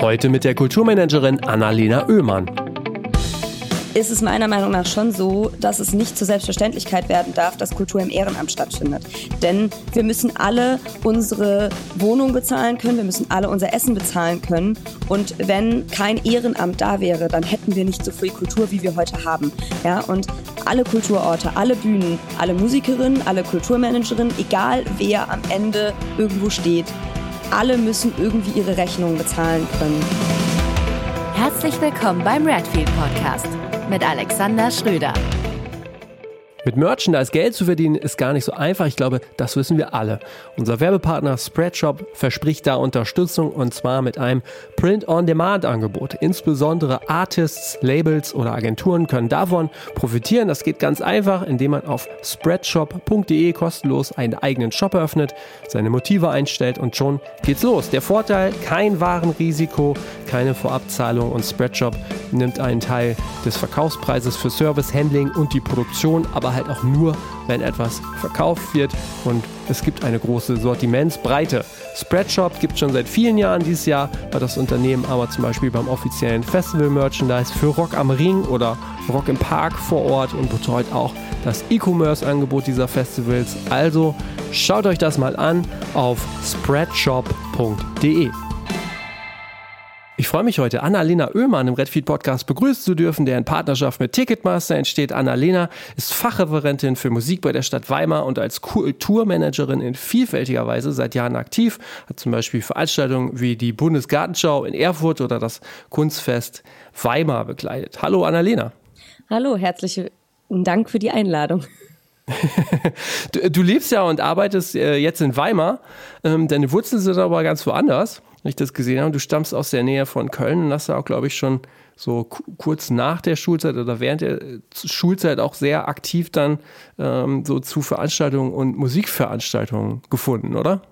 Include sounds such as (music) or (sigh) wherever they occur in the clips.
Heute mit der Kulturmanagerin Annalena Oehmann ist es meiner Meinung nach schon so, dass es nicht zur Selbstverständlichkeit werden darf, dass Kultur im Ehrenamt stattfindet. Denn wir müssen alle unsere Wohnung bezahlen können, wir müssen alle unser Essen bezahlen können. Und wenn kein Ehrenamt da wäre, dann hätten wir nicht so viel Kultur, wie wir heute haben. Ja, und alle Kulturorte, alle Bühnen, alle Musikerinnen, alle Kulturmanagerinnen, egal wer am Ende irgendwo steht, alle müssen irgendwie ihre Rechnungen bezahlen können. Herzlich willkommen beim Redfield Podcast mit Alexander Schröder. Mit Merchandise Geld zu verdienen ist gar nicht so einfach. Ich glaube, das wissen wir alle. Unser Werbepartner Spreadshop verspricht da Unterstützung und zwar mit einem Print-on-Demand-Angebot. Insbesondere Artists, Labels oder Agenturen können davon profitieren. Das geht ganz einfach, indem man auf spreadshop.de kostenlos einen eigenen Shop eröffnet, seine Motive einstellt und schon geht's los. Der Vorteil, kein Warenrisiko, keine Vorabzahlung und Spreadshop nimmt einen Teil des Verkaufspreises für Service, Handling und die Produktion, aber aber halt auch nur, wenn etwas verkauft wird und es gibt eine große Sortimentsbreite. Spreadshop gibt es schon seit vielen Jahren. Dieses Jahr war das Unternehmen aber zum Beispiel beim offiziellen Festival-Merchandise für Rock am Ring oder Rock im Park vor Ort und betreut auch das E-Commerce-Angebot dieser Festivals. Also schaut euch das mal an auf spreadshop.de. Ich freue mich heute, Annalena Oehmann im Redfeed Podcast begrüßen zu dürfen, der in Partnerschaft mit Ticketmaster entsteht. Annalena ist Fachreferentin für Musik bei der Stadt Weimar und als Kulturmanagerin in vielfältiger Weise seit Jahren aktiv. Hat zum Beispiel Veranstaltungen wie die Bundesgartenschau in Erfurt oder das Kunstfest Weimar begleitet. Hallo Annalena. Hallo, herzlichen Dank für die Einladung. (laughs) du, du, lebst ja und arbeitest äh, jetzt in Weimar. Ähm, deine Wurzeln sind aber ganz woanders wenn ich das gesehen habe. Du stammst aus der Nähe von Köln und hast da auch, glaube ich, schon so kurz nach der Schulzeit oder während der Schulzeit auch sehr aktiv dann ähm, so zu Veranstaltungen und Musikveranstaltungen gefunden, oder?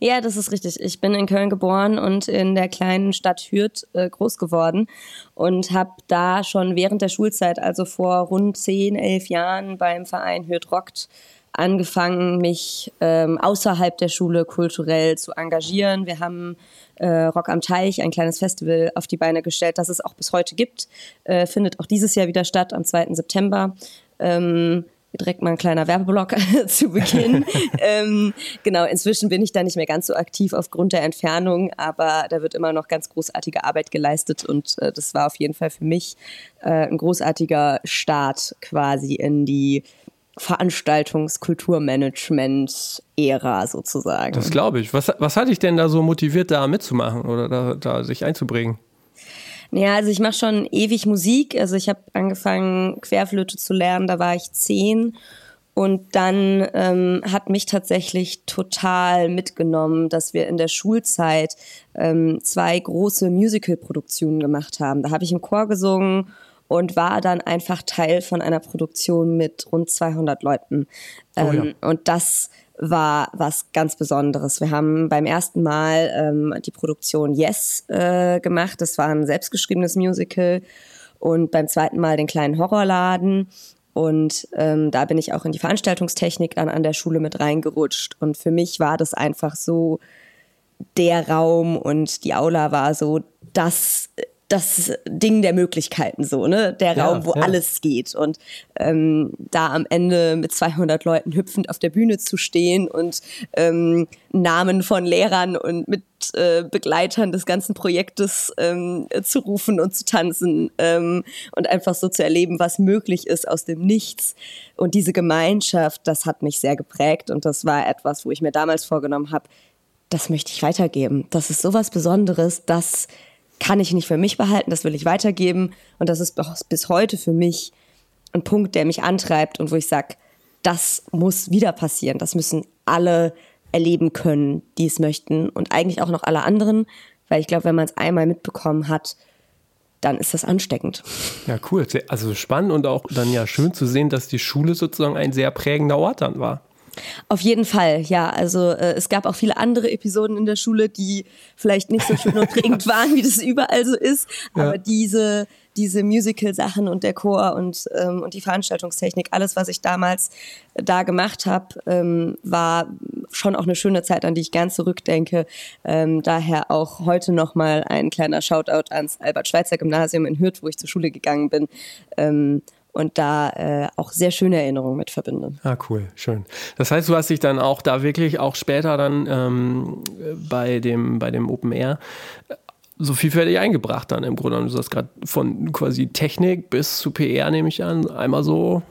Ja, das ist richtig. Ich bin in Köln geboren und in der kleinen Stadt Hürth äh, groß geworden und habe da schon während der Schulzeit, also vor rund zehn, elf Jahren beim Verein Hürth Rockt, angefangen, mich ähm, außerhalb der Schule kulturell zu engagieren. Wir haben äh, Rock am Teich, ein kleines Festival auf die Beine gestellt, das es auch bis heute gibt. Äh, findet auch dieses Jahr wieder statt, am 2. September. Ähm, direkt mal ein kleiner Werbeblock (laughs) zu Beginn. (laughs) ähm, genau, inzwischen bin ich da nicht mehr ganz so aktiv aufgrund der Entfernung, aber da wird immer noch ganz großartige Arbeit geleistet und äh, das war auf jeden Fall für mich äh, ein großartiger Start quasi in die Veranstaltungskulturmanagement-Ära sozusagen. Das glaube ich. Was, was hat dich denn da so motiviert, da mitzumachen oder da, da sich einzubringen? Ja, also ich mache schon ewig Musik. Also ich habe angefangen, Querflöte zu lernen, da war ich zehn. Und dann ähm, hat mich tatsächlich total mitgenommen, dass wir in der Schulzeit ähm, zwei große Musical-Produktionen gemacht haben. Da habe ich im Chor gesungen und war dann einfach Teil von einer Produktion mit rund 200 Leuten. Oh, ja. Ähm, und das war was ganz Besonderes. Wir haben beim ersten Mal ähm, die Produktion Yes äh, gemacht. Das war ein selbstgeschriebenes Musical. Und beim zweiten Mal den kleinen Horrorladen. Und ähm, da bin ich auch in die Veranstaltungstechnik dann an der Schule mit reingerutscht. Und für mich war das einfach so der Raum und die Aula war so das das Ding der Möglichkeiten so, ne? Der ja, Raum, wo ja. alles geht. Und ähm, da am Ende mit 200 Leuten hüpfend auf der Bühne zu stehen und ähm, Namen von Lehrern und mit äh, Begleitern des ganzen Projektes ähm, zu rufen und zu tanzen ähm, und einfach so zu erleben, was möglich ist aus dem Nichts. Und diese Gemeinschaft, das hat mich sehr geprägt und das war etwas, wo ich mir damals vorgenommen habe, das möchte ich weitergeben. Das ist sowas Besonderes, dass kann ich nicht für mich behalten, das will ich weitergeben. Und das ist bis heute für mich ein Punkt, der mich antreibt und wo ich sage, das muss wieder passieren. Das müssen alle erleben können, die es möchten und eigentlich auch noch alle anderen, weil ich glaube, wenn man es einmal mitbekommen hat, dann ist das ansteckend. Ja, cool. Also spannend und auch dann ja schön zu sehen, dass die Schule sozusagen ein sehr prägender Ort dann war. Auf jeden Fall, ja. Also äh, es gab auch viele andere Episoden in der Schule, die vielleicht nicht so schön und (laughs) prägend waren, wie das überall so ist. Ja. Aber diese, diese Musical-Sachen und der Chor und, ähm, und die Veranstaltungstechnik, alles, was ich damals da gemacht habe, ähm, war schon auch eine schöne Zeit, an die ich gern zurückdenke. Ähm, daher auch heute nochmal ein kleiner Shoutout ans Albert-Schweitzer-Gymnasium in Hürth, wo ich zur Schule gegangen bin. Ähm, und da äh, auch sehr schöne Erinnerungen mit verbinde. Ah, cool, schön. Das heißt, du hast dich dann auch da wirklich auch später dann ähm, bei dem bei dem Open Air äh, so vielfältig eingebracht dann im Grunde. Du sagst gerade von quasi Technik bis zu PR nehme ich an, einmal so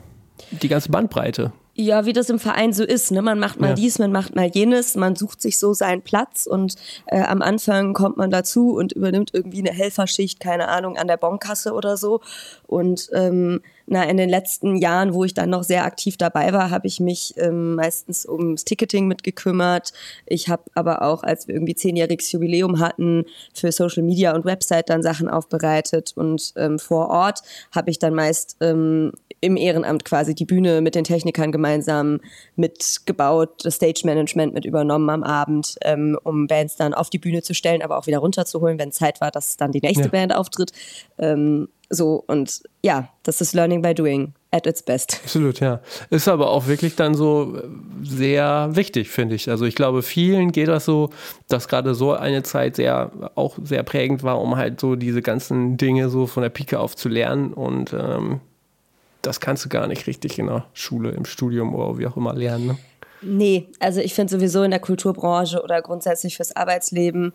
die ganze Bandbreite. Ja, wie das im Verein so ist. Ne? Man macht mal ja. dies, man macht mal jenes, man sucht sich so seinen Platz und äh, am Anfang kommt man dazu und übernimmt irgendwie eine Helferschicht, keine Ahnung, an der Bonkasse oder so. Und ähm, na, in den letzten Jahren, wo ich dann noch sehr aktiv dabei war, habe ich mich ähm, meistens ums Ticketing mitgekümmert. Ich habe aber auch, als wir irgendwie zehnjähriges Jubiläum hatten, für Social Media und Website dann Sachen aufbereitet und ähm, vor Ort habe ich dann meist ähm, im Ehrenamt quasi die Bühne mit den Technikern gemeinsam mitgebaut, das Stage Management mit übernommen am Abend, ähm, um Bands dann auf die Bühne zu stellen, aber auch wieder runterzuholen, wenn Zeit war, dass dann die nächste ja. Band auftritt. Ähm, so und ja, das ist Learning by Doing at its best. Absolut, ja. Ist aber auch wirklich dann so äh, sehr wichtig, finde ich. Also ich glaube, vielen geht das so, dass gerade so eine Zeit sehr auch sehr prägend war, um halt so diese ganzen Dinge so von der Pike auf zu lernen und ähm, das kannst du gar nicht richtig in der Schule, im Studium oder wie auch immer lernen. Ne? Nee, also ich finde sowieso in der Kulturbranche oder grundsätzlich fürs Arbeitsleben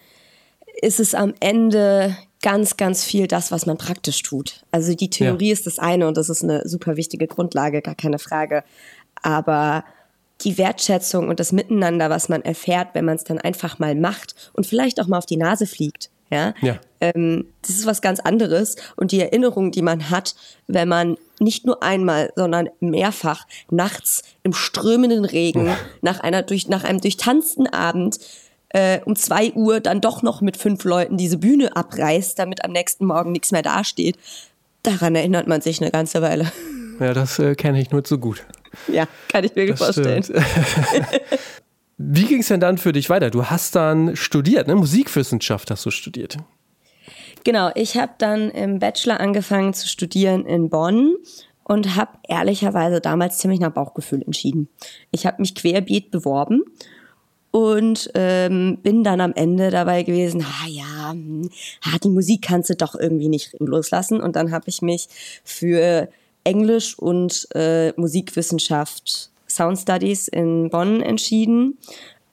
ist es am Ende ganz, ganz viel das, was man praktisch tut. Also die Theorie ja. ist das eine und das ist eine super wichtige Grundlage, gar keine Frage. Aber die Wertschätzung und das Miteinander, was man erfährt, wenn man es dann einfach mal macht und vielleicht auch mal auf die Nase fliegt, ja, ja. Ähm, das ist was ganz anderes. Und die Erinnerung, die man hat, wenn man nicht nur einmal, sondern mehrfach nachts im strömenden Regen nach einer durch nach einem durchtanzten Abend äh, um zwei Uhr dann doch noch mit fünf Leuten diese Bühne abreißt, damit am nächsten Morgen nichts mehr dasteht. Daran erinnert man sich eine ganze Weile. Ja, das äh, kenne ich nur zu gut. Ja, kann ich mir das vorstellen. (laughs) (laughs) Wie ging es denn dann für dich weiter? Du hast dann studiert, ne? Musikwissenschaft hast du studiert. Genau, ich habe dann im Bachelor angefangen zu studieren in Bonn und habe ehrlicherweise damals ziemlich nach Bauchgefühl entschieden. Ich habe mich querbeet beworben und ähm, bin dann am Ende dabei gewesen, ah ja, hm, die Musik kannst du doch irgendwie nicht loslassen. Und dann habe ich mich für Englisch und äh, Musikwissenschaft Sound Studies in Bonn entschieden.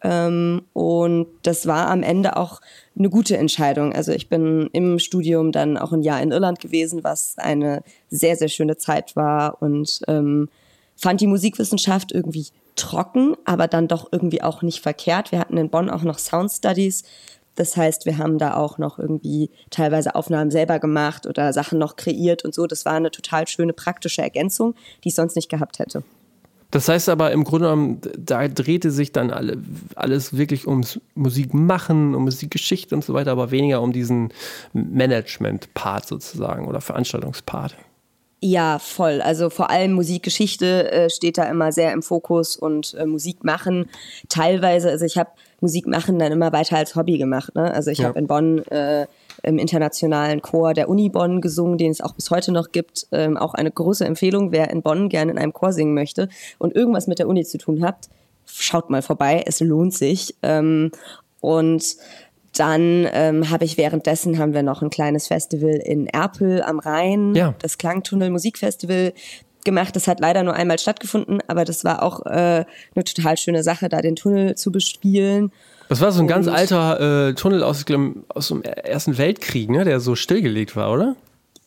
Ähm, und das war am Ende auch eine gute Entscheidung. Also ich bin im Studium dann auch ein Jahr in Irland gewesen, was eine sehr, sehr schöne Zeit war und ähm, fand die Musikwissenschaft irgendwie trocken, aber dann doch irgendwie auch nicht verkehrt. Wir hatten in Bonn auch noch Sound Studies. Das heißt, wir haben da auch noch irgendwie teilweise Aufnahmen selber gemacht oder Sachen noch kreiert und so. Das war eine total schöne praktische Ergänzung, die ich sonst nicht gehabt hätte. Das heißt aber im Grunde genommen, da drehte sich dann alle, alles wirklich ums Musikmachen, um Musikgeschichte und so weiter, aber weniger um diesen Management-Part sozusagen oder Veranstaltungspart. Ja, voll. Also vor allem Musikgeschichte äh, steht da immer sehr im Fokus und äh, Musik machen. Teilweise, also ich habe Musik machen dann immer weiter als Hobby gemacht. Ne? Also ich ja. habe in Bonn äh, im internationalen Chor der Uni Bonn gesungen, den es auch bis heute noch gibt. Ähm, auch eine große Empfehlung, wer in Bonn gerne in einem Chor singen möchte und irgendwas mit der Uni zu tun habt, schaut mal vorbei. Es lohnt sich. Ähm, und dann ähm, habe ich währenddessen haben wir noch ein kleines Festival in Erpel am Rhein, ja. das Klangtunnel Musikfestival gemacht. Das hat leider nur einmal stattgefunden, aber das war auch äh, eine total schöne Sache, da den Tunnel zu bespielen. Das war so ein ganz alter äh, Tunnel aus, aus dem Ersten Weltkrieg, ne, der so stillgelegt war, oder?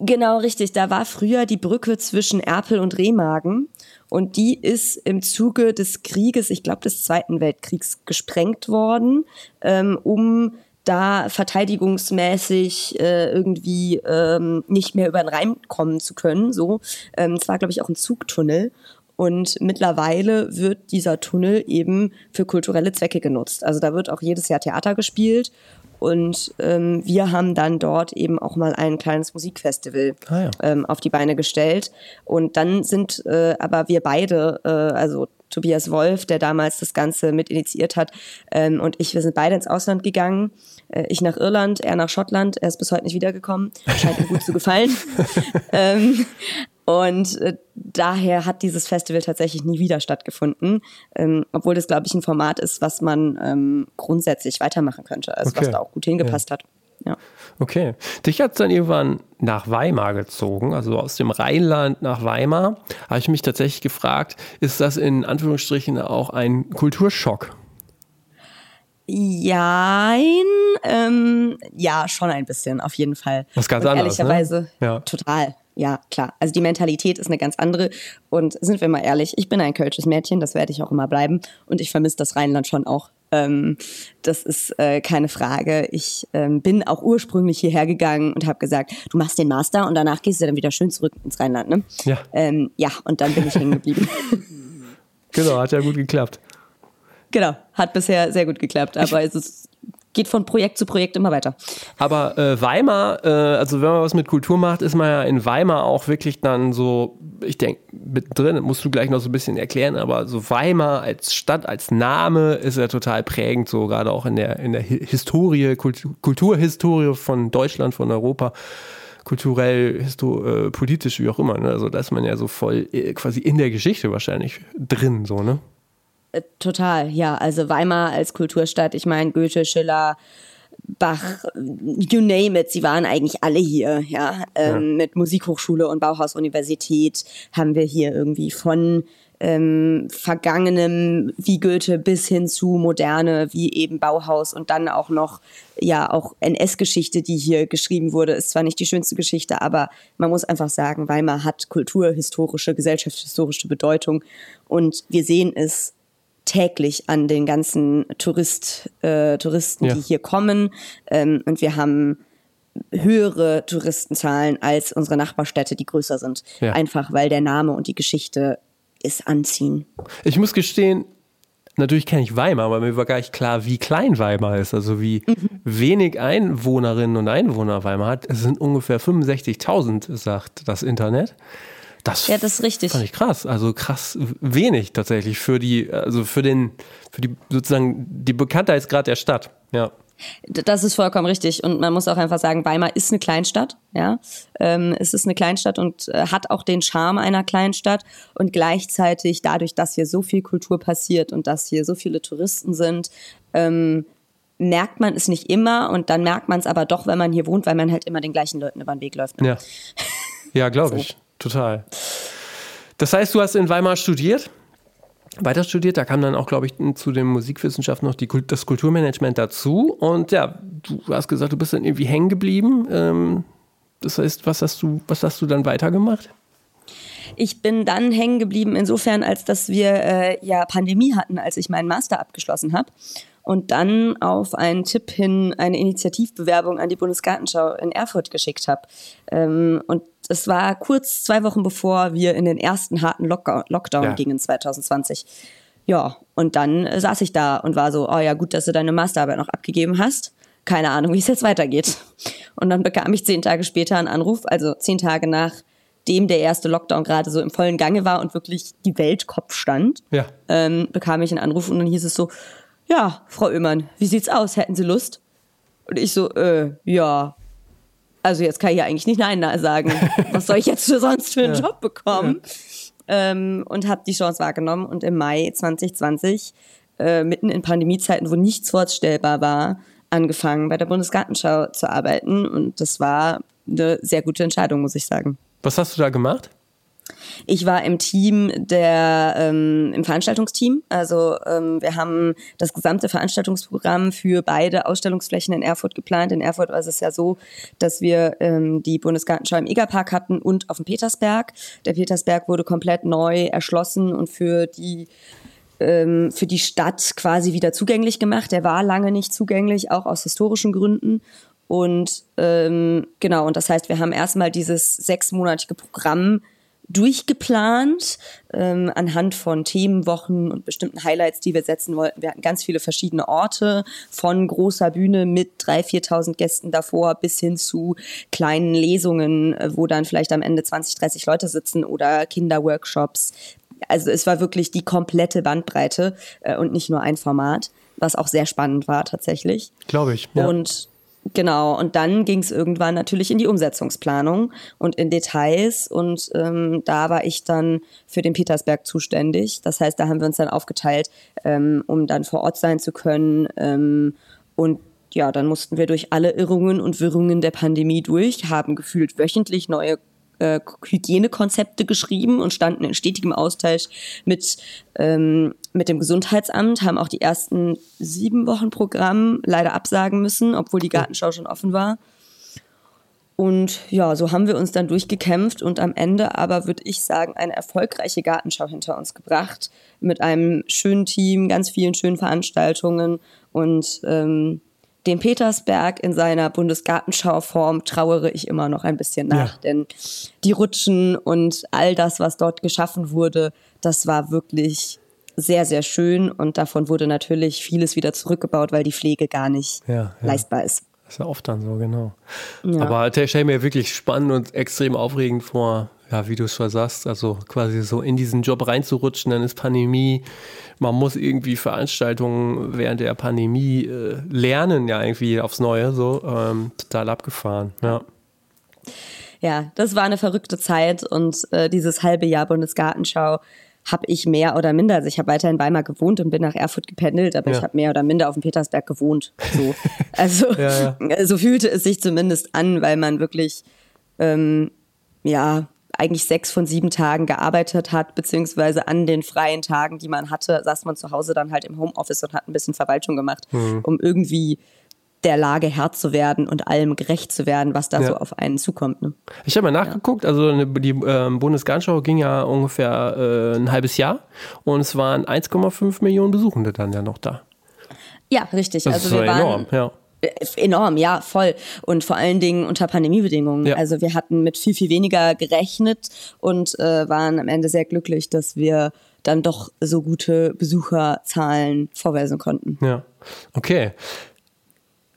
Genau, richtig. Da war früher die Brücke zwischen Erpel und Remagen. Und die ist im Zuge des Krieges, ich glaube des Zweiten Weltkriegs, gesprengt worden, ähm, um da verteidigungsmäßig äh, irgendwie ähm, nicht mehr über den Rhein kommen zu können. So, ähm, es war glaube ich auch ein Zugtunnel und mittlerweile wird dieser Tunnel eben für kulturelle Zwecke genutzt. Also da wird auch jedes Jahr Theater gespielt Und ähm, wir haben dann dort eben auch mal ein kleines Musikfestival Ah, ja. ähm, auf die Beine gestellt. Und dann sind äh, aber wir beide, äh, also Tobias Wolf, der damals das Ganze mit initiiert hat, ähm, und ich, wir sind beide ins Ausland gegangen. Äh, ich nach Irland, er nach Schottland. Er ist bis heute nicht wiedergekommen. Scheint ihm gut zu gefallen. (laughs) ähm, und äh, daher hat dieses Festival tatsächlich nie wieder stattgefunden, ähm, obwohl das, glaube ich, ein Format ist, was man ähm, grundsätzlich weitermachen könnte, also Okay. was da auch gut hingepasst hat. Ja. Okay. Dich hat dann irgendwann nach Weimar gezogen, also aus dem Rheinland nach Weimar. Habe ich mich tatsächlich gefragt, ist das in Anführungsstrichen auch ein Kulturschock? Jein, ähm, ja, schon ein bisschen, auf jeden Fall. Was ganz anderes, ne? Ehrlicherweise, Ja. total. Ja, klar. Also die Mentalität ist eine ganz andere. Und sind wir mal ehrlich, ich bin ein kölsches Mädchen, das werde ich auch immer bleiben. Und ich vermisse das Rheinland schon auch. Ähm, das ist äh, keine Frage. Ich ähm, bin auch ursprünglich hierher gegangen und habe gesagt, du machst den Master und danach gehst du dann wieder schön zurück ins Rheinland. Ne? Ja. Ähm, ja, und dann bin ich hängen geblieben. (laughs) (laughs) Genau, hat ja gut geklappt. genau, hat bisher sehr gut geklappt. Aber es ist, geht von Projekt zu Projekt immer weiter. Aber äh, Weimar, äh, also wenn man was mit Kultur macht, ist man ja in Weimar auch wirklich dann so, ich denke, mittendrin, musst du gleich noch so ein bisschen erklären, aber so Weimar als Stadt, als Name ist ja total prägend, so gerade auch in der, in der Hi- Historie, Kultur, Kulturhistorie von Deutschland, von Europa. Kulturell, histo äh, politisch, wie auch immer. Ne? Also da ist man ja so voll äh, quasi in der Geschichte wahrscheinlich drin, so, ne? Äh, Total, ja. Also Weimar als Kulturstadt, ich meine Goethe, Schiller, Bach, you name it, sie waren eigentlich alle hier, ja. Ähm, Mit Musikhochschule und Bauhaus-Universität haben wir hier irgendwie von ähm, Vergangenem wie Goethe bis hin zu Moderne wie eben Bauhaus und dann auch noch ja auch NS-Geschichte, die hier geschrieben wurde, ist zwar nicht die schönste Geschichte, aber man muss einfach sagen, Weimar hat kulturhistorische, gesellschaftshistorische Bedeutung und wir sehen es täglich an den ganzen Tourist, äh, Touristen, Ja. die hier kommen. Ähm, und wir haben höhere Touristenzahlen als unsere Nachbarstädte, die größer sind. Ja. Einfach weil der Name und die Geschichte es anziehen. Ich muss gestehen, natürlich kenne ich Weimar, aber mir war gar nicht klar, wie klein Weimar ist, also wie wenig Einwohnerinnen und Einwohner Weimar hat. Es sind ungefähr 65.000, sagt das Internet. Das, Ja, das ist richtig. fand ich krass, also krass wenig tatsächlich für die, also für den, für die sozusagen die Bekanntheitsgrad der Stadt. Ja. Das ist vollkommen richtig. Und man muss auch einfach sagen, Weimar ist eine Kleinstadt. Ja, ähm, es ist eine Kleinstadt und äh, hat auch den Charme einer Kleinstadt. Und gleichzeitig dadurch, dass hier so viel Kultur passiert und dass hier so viele Touristen sind, ähm, merkt man es nicht immer. Und dann merkt man es aber doch, wenn man hier wohnt, weil man halt immer den gleichen Leuten über den Weg läuft. Ne? Ja, (laughs) ja glaube ich. Total. Das heißt, du hast in Weimar studiert, weiter studiert. Da kam dann auch, glaube ich, zu den Musikwissenschaften noch die, das Kulturmanagement dazu. Und ja, du hast gesagt, du bist dann irgendwie hängen geblieben. Ähm, das heißt, was hast du, was hast du dann weitergemacht? Ich bin dann hängen geblieben, insofern, als dass wir äh, ja Pandemie hatten, als ich meinen Master abgeschlossen habe. Und dann auf einen Tipp hin eine Initiativbewerbung an die Bundesgartenschau in Erfurt geschickt habe. Ähm, und es war kurz zwei Wochen bevor wir in den ersten harten Lock Lockdown Ja. gingen 2020. Ja, und dann äh, saß ich da und war so, oh ja, gut, dass du deine Masterarbeit noch abgegeben hast. Keine Ahnung, (laughs) wie es jetzt weitergeht. Und dann bekam ich zehn Tage später einen Anruf, also zehn Tage nachdem der erste Lockdown gerade so im vollen Gange war und wirklich die Welt Kopf stand, Ja. ähm, bekam ich einen Anruf und dann hieß es so, ja, Frau Oehmann, wie sieht's aus? Hätten Sie Lust? Und ich so, äh, ja. Also jetzt kann ich ja eigentlich nicht Nein sagen. (laughs) Was soll ich jetzt für sonst für einen Job bekommen? Ähm, und habe die Chance wahrgenommen und im Mai 2020, äh, mitten in Pandemiezeiten, wo nichts vorstellbar war, angefangen bei der Bundesgartenschau zu arbeiten. Und das war eine sehr gute Entscheidung, muss ich sagen. Was hast du da gemacht? Ich war im Team der ähm, im Veranstaltungsteam. Also ähm, wir haben das gesamte Veranstaltungsprogramm für beide Ausstellungsflächen in Erfurt geplant. In Erfurt war es ja so, dass wir ähm, die Bundesgartenschau im Egerpark hatten und auf dem Petersberg. Der Petersberg wurde komplett neu erschlossen und für die ähm, für die Stadt quasi wieder zugänglich gemacht. Der war lange nicht zugänglich, auch aus historischen Gründen. Und ähm, genau, und das heißt, wir haben erstmal dieses sechsmonatige Programm durchgeplant ähm, anhand von Themenwochen und bestimmten Highlights, die wir setzen wollten. Wir hatten ganz viele verschiedene Orte, von großer Bühne mit 3.000, 4.000 Gästen davor bis hin zu kleinen Lesungen, äh, wo dann vielleicht am Ende 20, 30 Leute sitzen oder Kinderworkshops. Also es war wirklich die komplette Bandbreite äh, und nicht nur ein Format, was auch sehr spannend war tatsächlich. Glaube ich. Ja. Und Genau, und dann ging es irgendwann natürlich in die Umsetzungsplanung und in Details und ähm, da war ich dann für den Petersberg zuständig. Das heißt, da haben wir uns dann aufgeteilt, ähm, um dann vor Ort sein zu können ähm, und ja, dann mussten wir durch alle Irrungen und Wirrungen der Pandemie durch, haben gefühlt wöchentlich neue äh, Hygienekonzepte geschrieben und standen in stetigem Austausch mit, ähm, mit dem Gesundheitsamt, haben auch die ersten sieben Wochen Programm leider absagen müssen, obwohl die Gartenschau schon offen war. Und ja, so haben wir uns dann durchgekämpft und am Ende aber würde ich sagen, eine erfolgreiche Gartenschau hinter uns gebracht. Mit einem schönen Team, ganz vielen schönen Veranstaltungen und ähm, dem Petersberg in seiner Bundesgartenschauform trauere ich immer noch ein bisschen nach, ja. denn die Rutschen und all das, was dort geschaffen wurde, das war wirklich sehr, sehr schön und davon wurde natürlich vieles wieder zurückgebaut, weil die Pflege gar nicht ja, ja. leistbar ist. Das ist ja oft dann so, genau. Aber der stelle mir wirklich spannend und extrem aufregend vor, ja, wie du es schon sagst, also quasi so in diesen Job reinzurutschen, dann ist Pandemie, man muss irgendwie Veranstaltungen während der Pandemie äh, lernen, ja, irgendwie aufs Neue, so ähm, total abgefahren, ja. Ja, das war eine verrückte Zeit und äh, dieses halbe Jahr Bundesgartenschau habe ich mehr oder minder, also ich habe weiter in Weimar gewohnt und bin nach Erfurt gependelt, aber ja. ich habe mehr oder minder auf dem Petersberg gewohnt. So. (laughs) Also ja, ja. (laughs) so fühlte es sich zumindest an, weil man wirklich ähm, ja eigentlich sechs von sieben Tagen gearbeitet hat, beziehungsweise an den freien Tagen, die man hatte, saß man zu Hause dann halt im Homeoffice und hat ein bisschen Verwaltung gemacht, mhm. um irgendwie der Lage Herr zu werden und allem gerecht zu werden, was da ja. so auf einen zukommt. Ne? Ich habe mal nachgeguckt, also die äh, Bundesgartenschau ging ja ungefähr äh, ein halbes Jahr und es waren 1,5 Millionen Besuchende dann ja noch da. Ja, richtig. Das also ist wir waren, enorm, ja. Enorm, ja, voll. Und vor allen Dingen unter Pandemiebedingungen. Ja. Also wir hatten mit viel, viel weniger gerechnet und äh, waren am Ende sehr glücklich, dass wir dann doch so gute Besucherzahlen vorweisen konnten. Ja, okay.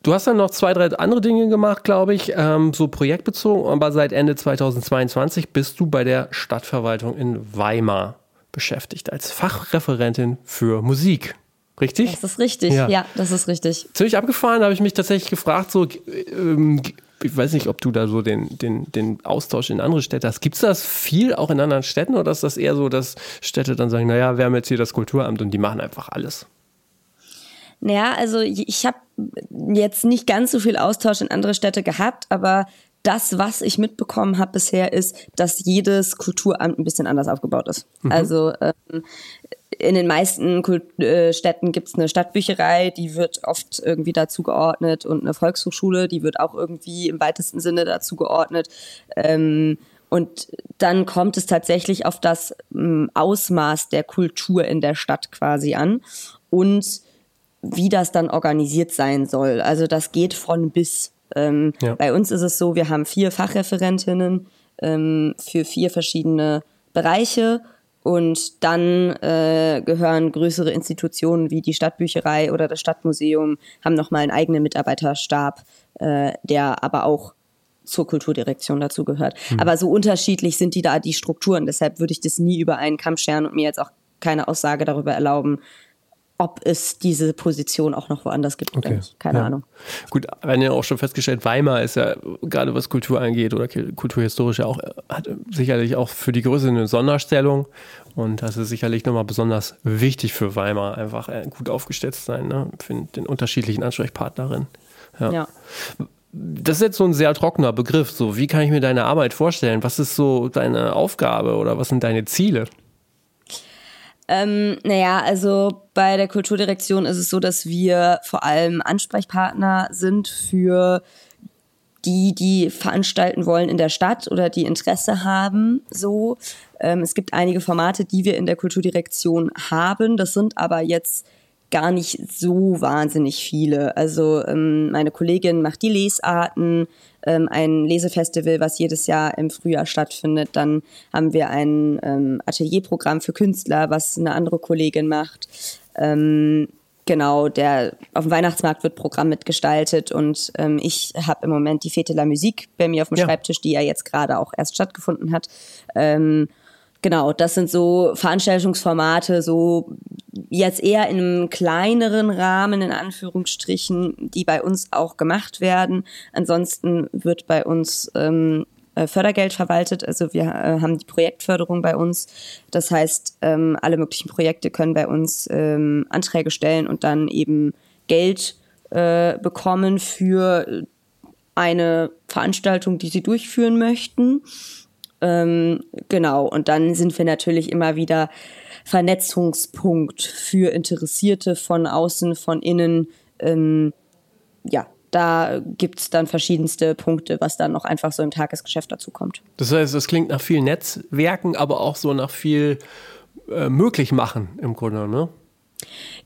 Du hast dann noch zwei, drei andere Dinge gemacht, glaube ich, ähm, so projektbezogen, aber seit Ende 2022 bist du bei der Stadtverwaltung in Weimar beschäftigt als Fachreferentin für Musik. Richtig? Das ist richtig, ja, ja das ist richtig. Ziemlich abgefahren, habe ich mich tatsächlich gefragt, so, ähm, ich weiß nicht, ob du da so den, den, den Austausch in andere Städte hast. Gibt es das viel auch in anderen Städten oder ist das eher so, dass Städte dann sagen, naja, wir haben jetzt hier das Kulturamt und die machen einfach alles? Naja, also ich habe jetzt nicht ganz so viel Austausch in andere Städte gehabt, aber das, was ich mitbekommen habe bisher, ist, dass jedes Kulturamt ein bisschen anders aufgebaut ist. Mhm. Also ähm, in den meisten Kult äh, Städten gibt es eine Stadtbücherei, die wird oft irgendwie dazu geordnet und eine Volkshochschule, die wird auch irgendwie im weitesten Sinne dazu geordnet. Ähm, und dann kommt es tatsächlich auf das ähm, Ausmaß der Kultur in der Stadt quasi an und wie das dann organisiert sein soll. Also das geht von bis. Ähm, ja. Bei uns ist es so, wir haben vier Fachreferentinnen ähm, für vier verschiedene Bereiche und dann äh, gehören größere Institutionen wie die Stadtbücherei oder das Stadtmuseum, haben nochmal einen eigenen Mitarbeiterstab, äh, der aber auch zur Kulturdirektion dazu gehört. Mhm. Aber so unterschiedlich sind die da die Strukturen. Deshalb würde ich das nie über einen Kamm scheren und mir jetzt auch keine Aussage darüber erlauben, ob es diese Position auch noch woanders gibt okay. oder nicht. Keine ja. Ahnung. Gut, wir haben ja auch schon festgestellt, Weimar ist ja gerade was Kultur angeht oder kulturhistorisch ja auch, hat sicherlich auch für die Größe eine Sonderstellung. Und das ist sicherlich nochmal besonders wichtig für Weimar, einfach äh, gut aufgestellt zu sein, ne? für den unterschiedlichen Ansprechpartnerinnen. Ja. ja. Das ist jetzt so ein sehr trockener Begriff. So, wie kann ich mir deine Arbeit vorstellen? Was ist so deine Aufgabe oder was sind deine Ziele? Ähm, naja, also bei der Kulturdirektion ist es so, dass wir vor allem Ansprechpartner sind für die, die veranstalten wollen in der Stadt oder die Interesse haben. So, ähm, es gibt einige Formate, die wir in der Kulturdirektion haben. Das sind aber jetzt gar nicht so wahnsinnig viele. Also ähm, meine Kollegin macht die Lesarten, ähm, ein Lesefestival, was jedes Jahr im Frühjahr stattfindet. Dann haben wir ein ähm, Atelierprogramm für Künstler, was eine andere Kollegin macht. Ähm, genau, der auf dem Weihnachtsmarkt wird Programm mitgestaltet und ähm, ich habe im Moment die Fete la Musique bei mir auf dem ja. Schreibtisch, die ja jetzt gerade auch erst stattgefunden hat. Genau, das sind so Veranstaltungsformate, so jetzt eher in einem kleineren Rahmen, in Anführungsstrichen, die bei uns auch gemacht werden. Ansonsten wird bei uns ähm, äh, Fördergeld verwaltet. Also wir äh, haben die Projektförderung bei uns. Das heißt, ähm, alle möglichen Projekte können bei uns ähm, Anträge stellen und dann eben Geld äh, bekommen für eine Veranstaltung, die sie durchführen möchten. Ähm, genau, und dann sind wir natürlich immer wieder Vernetzungspunkt für Interessierte von außen, von innen. Ähm, ja, da gibt es dann verschiedenste Punkte, was dann noch einfach so im Tagesgeschäft dazu kommt. Das heißt, das klingt nach viel Netzwerken, aber auch so nach viel äh, möglich machen im Grunde, ne?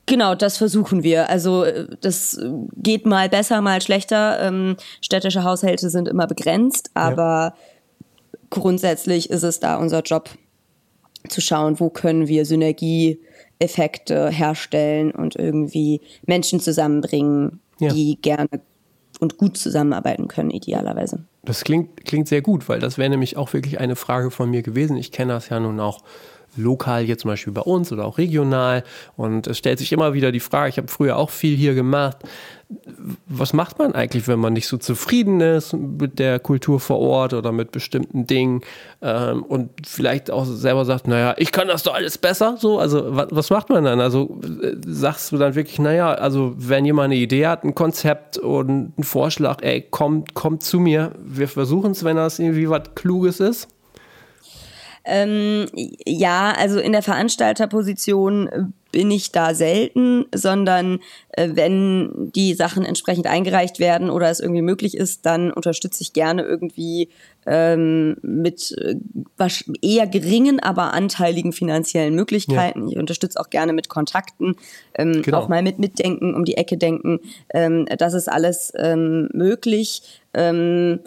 Genau, das versuchen wir. Also äh, das geht mal besser, mal schlechter. Ähm, städtische Haushalte sind immer begrenzt, aber ja grundsätzlich ist es da unser Job zu schauen, wo können wir Synergieeffekte herstellen und irgendwie Menschen zusammenbringen, ja. die gerne und gut zusammenarbeiten können, idealerweise. Das klingt, klingt sehr gut, weil das wäre nämlich auch wirklich eine Frage von mir gewesen. Ich kenne das ja nun auch lokal hier zum Beispiel bei uns oder auch regional. Und es stellt sich immer wieder die Frage, ich habe früher auch viel hier gemacht, was macht man eigentlich, wenn man nicht so zufrieden ist mit der Kultur vor Ort oder mit bestimmten Dingen ähm, und vielleicht auch selber sagt, naja, ich kann das doch alles besser, so, also was, was macht man dann? Also äh, sagst du dann wirklich, naja, also wenn jemand eine Idee hat, ein Konzept und einen Vorschlag, ey, kommt, kommt zu mir, wir versuchen es, wenn das irgendwie was Kluges ist? Ähm, ja, also in der Veranstalterposition äh, bin ich da selten, sondern äh, wenn die Sachen entsprechend eingereicht werden oder es irgendwie möglich ist, dann unterstütze ich gerne irgendwie ähm, mit äh, eher geringen, aber anteiligen finanziellen Möglichkeiten. Ja. Ich unterstütze auch gerne mit Kontakten, ähm, genau. auch mal mit Mitdenken, um die Ecke denken. Ähm, das ist alles ähm, möglich. Ähm,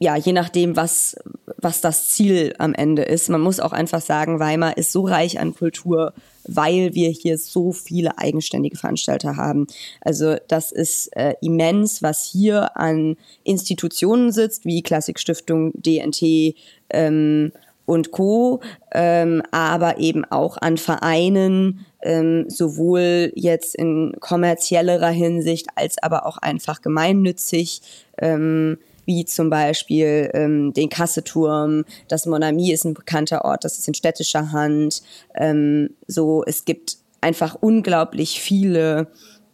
ja, je nachdem, was, was das Ziel am Ende ist. Man muss auch einfach sagen, Weimar ist so reich an Kultur, weil wir hier so viele eigenständige Veranstalter haben. Also das ist äh, immens, was hier an Institutionen sitzt, wie Klassikstiftung, DNT ähm, und Co., ähm, aber eben auch an Vereinen, ähm, sowohl jetzt in kommerziellerer Hinsicht als aber auch einfach gemeinnützig. Ähm, wie zum Beispiel ähm, den Kasseturm. Das Monami ist ein bekannter Ort, das ist in städtischer Hand. Ähm, so, es gibt einfach unglaublich viele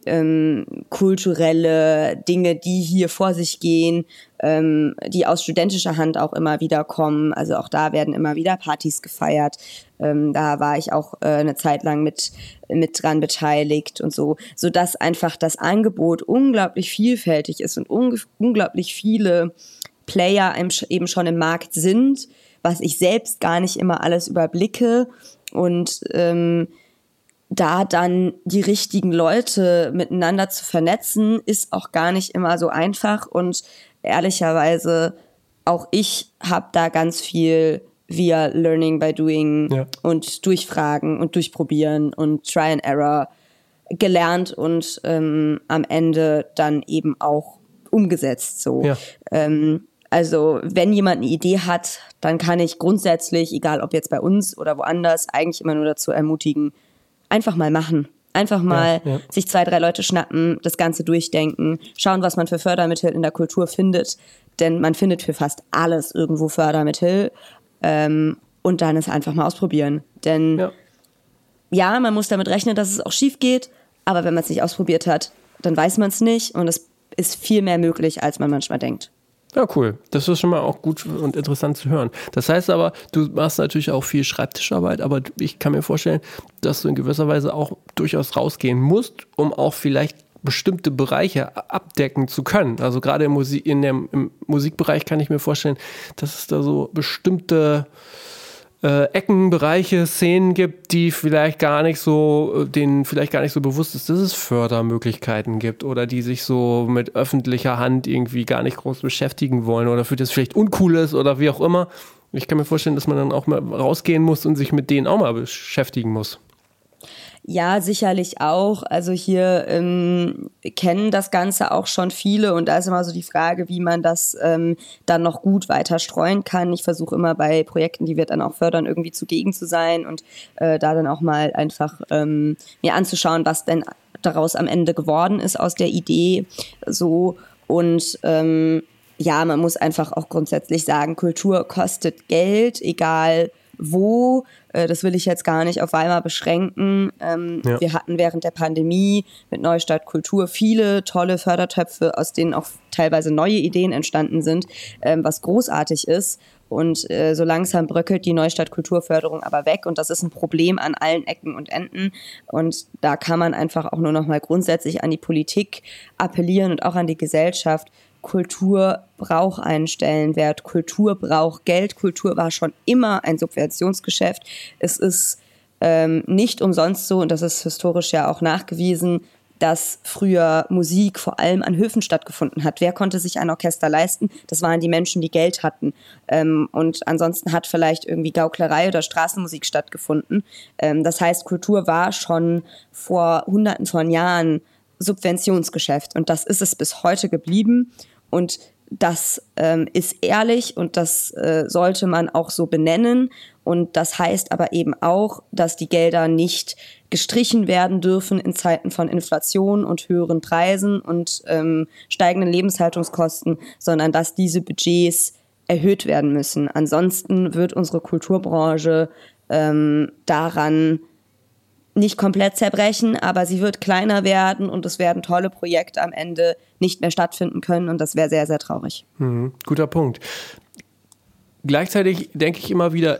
ähm, kulturelle Dinge, die hier vor sich gehen, ähm, die aus studentischer Hand auch immer wieder kommen. Also auch da werden immer wieder Partys gefeiert. Ähm, da war ich auch äh, eine Zeit lang mit mit dran beteiligt und so, so dass einfach das Angebot unglaublich vielfältig ist und un unglaublich viele Player eben schon im Markt sind, was ich selbst gar nicht immer alles überblicke und ähm, da dann die richtigen Leute miteinander zu vernetzen, ist auch gar nicht immer so einfach. Und ehrlicherweise, auch ich habe da ganz viel via Learning by Doing ja. und Durchfragen und Durchprobieren und Try and Error gelernt und ähm, am Ende dann eben auch umgesetzt. So. Ja. Ähm, also wenn jemand eine Idee hat, dann kann ich grundsätzlich, egal ob jetzt bei uns oder woanders, eigentlich immer nur dazu ermutigen, einfach mal machen. Einfach mal ja, ja. sich zwei, drei Leute schnappen, das Ganze durchdenken, schauen, was man für Fördermittel in der Kultur findet. Denn man findet für fast alles irgendwo Fördermittel. Ähm, und dann es einfach mal ausprobieren. Denn ja. ja, man muss damit rechnen, dass es auch schief geht. Aber wenn man es nicht ausprobiert hat, dann weiß man es nicht. Und es ist viel mehr möglich, als man manchmal denkt. Ja, cool. Das ist schon mal auch gut und interessant zu hören. Das heißt aber, du machst natürlich auch viel Schreibtischarbeit, aber ich kann mir vorstellen, dass du in gewisser Weise auch durchaus rausgehen musst, um auch vielleicht bestimmte Bereiche abdecken zu können. Also gerade im, Musik, in dem, im Musikbereich kann ich mir vorstellen, dass es da so bestimmte äh, Ecken, Bereiche, Szenen gibt, die vielleicht gar nicht so, äh, denen vielleicht gar nicht so bewusst ist, dass es Fördermöglichkeiten gibt oder die sich so mit öffentlicher Hand irgendwie gar nicht groß beschäftigen wollen oder für das vielleicht uncool ist oder wie auch immer. Ich kann mir vorstellen, dass man dann auch mal rausgehen muss und sich mit denen auch mal beschäftigen muss. Ja, sicherlich auch. Also hier ähm, kennen das Ganze auch schon viele und da ist immer so die Frage, wie man das ähm, dann noch gut weiter streuen kann. Ich versuche immer bei Projekten, die wir dann auch fördern, irgendwie zugegen zu sein und äh, da dann auch mal einfach ähm, mir anzuschauen, was denn daraus am Ende geworden ist aus der Idee. So und ähm, ja, man muss einfach auch grundsätzlich sagen, Kultur kostet Geld, egal wo. Äh, das will ich jetzt gar nicht auf Weimar beschränken. Ähm, ja. Wir hatten während der Pandemie mit Neustadt Kultur viele tolle Fördertöpfe, aus denen auch teilweise neue Ideen entstanden sind, ähm, was großartig ist. Und äh, so langsam bröckelt die Neustadt Kulturförderung aber weg und das ist ein Problem an allen Ecken und Enden. Und da kann man einfach auch nur noch mal grundsätzlich an die Politik appellieren und auch an die Gesellschaft, Kultur braucht einen Stellenwert, Kultur braucht Geld, Kultur war schon immer ein Subventionsgeschäft. Es ist ähm, nicht umsonst so, und das ist historisch ja auch nachgewiesen, dass früher Musik vor allem an Höfen stattgefunden hat. Wer konnte sich ein Orchester leisten? Das waren die Menschen, die Geld hatten. Ähm, und ansonsten hat vielleicht irgendwie Gauklerei oder Straßenmusik stattgefunden. Ähm, das heißt, Kultur war schon vor Hunderten von Jahren Subventionsgeschäft. Und das ist es bis heute geblieben. Und das ähm, ist ehrlich und das äh, sollte man auch so benennen. Und das heißt aber eben auch, dass die Gelder nicht gestrichen werden dürfen in Zeiten von Inflation und höheren Preisen und ähm, steigenden Lebenshaltungskosten, sondern dass diese Budgets erhöht werden müssen. Ansonsten wird unsere Kulturbranche ähm, daran nicht komplett zerbrechen, aber sie wird kleiner werden und es werden tolle Projekte am Ende nicht mehr stattfinden können und das wäre sehr, sehr traurig. Mhm, guter Punkt. Gleichzeitig denke ich immer wieder,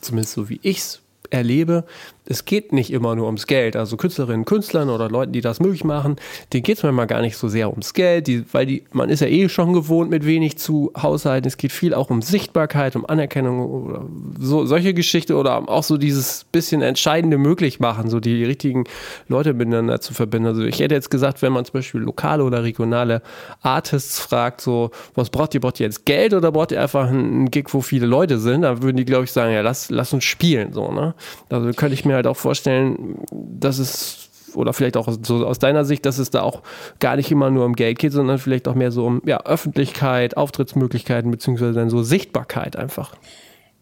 zumindest so wie ich es erlebe, es geht nicht immer nur ums Geld. Also Künstlerinnen, Künstlern oder Leuten, die das möglich machen, denen geht es manchmal gar nicht so sehr ums Geld, die, weil die, man ist ja eh schon gewohnt, mit wenig zu haushalten. Es geht viel auch um Sichtbarkeit, um Anerkennung oder so, solche Geschichte oder auch so dieses bisschen Entscheidende möglich machen, so die richtigen Leute miteinander zu verbinden. Also ich hätte jetzt gesagt, wenn man zum Beispiel lokale oder regionale Artists fragt, so, was braucht ihr? Braucht ihr jetzt Geld oder braucht ihr einfach einen Gig, wo viele Leute sind? Da würden die, glaube ich, sagen, ja, lass, lass uns spielen, so, ne? Also könnte ich mir halt auch vorstellen, dass es oder vielleicht auch so aus deiner Sicht, dass es da auch gar nicht immer nur um Geld geht, sondern vielleicht auch mehr so um ja, Öffentlichkeit, Auftrittsmöglichkeiten beziehungsweise dann so Sichtbarkeit einfach.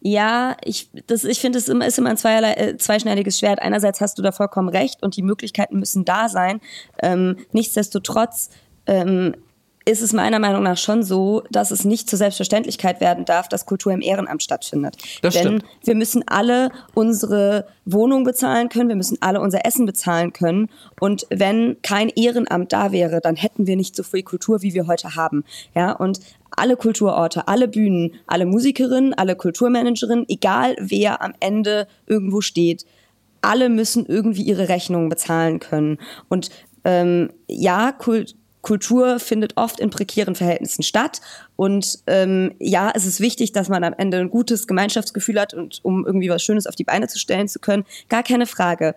Ja, ich, ich finde, es ist immer ein äh, zweischneidiges Schwert. Einerseits hast du da vollkommen recht und die Möglichkeiten müssen da sein. Ähm, nichtsdestotrotz ähm, ist es meiner Meinung nach schon so, dass es nicht zur Selbstverständlichkeit werden darf, dass Kultur im Ehrenamt stattfindet. Das Denn stimmt. wir müssen alle unsere Wohnung bezahlen können, wir müssen alle unser Essen bezahlen können. Und wenn kein Ehrenamt da wäre, dann hätten wir nicht so viel Kultur, wie wir heute haben. Ja, und alle Kulturorte, alle Bühnen, alle Musikerinnen, alle Kulturmanagerinnen, egal wer am Ende irgendwo steht, alle müssen irgendwie ihre Rechnungen bezahlen können. Und ähm, ja, Kult Kultur findet oft in prekären Verhältnissen statt. Und ähm, ja, es ist wichtig, dass man am Ende ein gutes Gemeinschaftsgefühl hat und um irgendwie was Schönes auf die Beine zu stellen zu können. Gar keine Frage.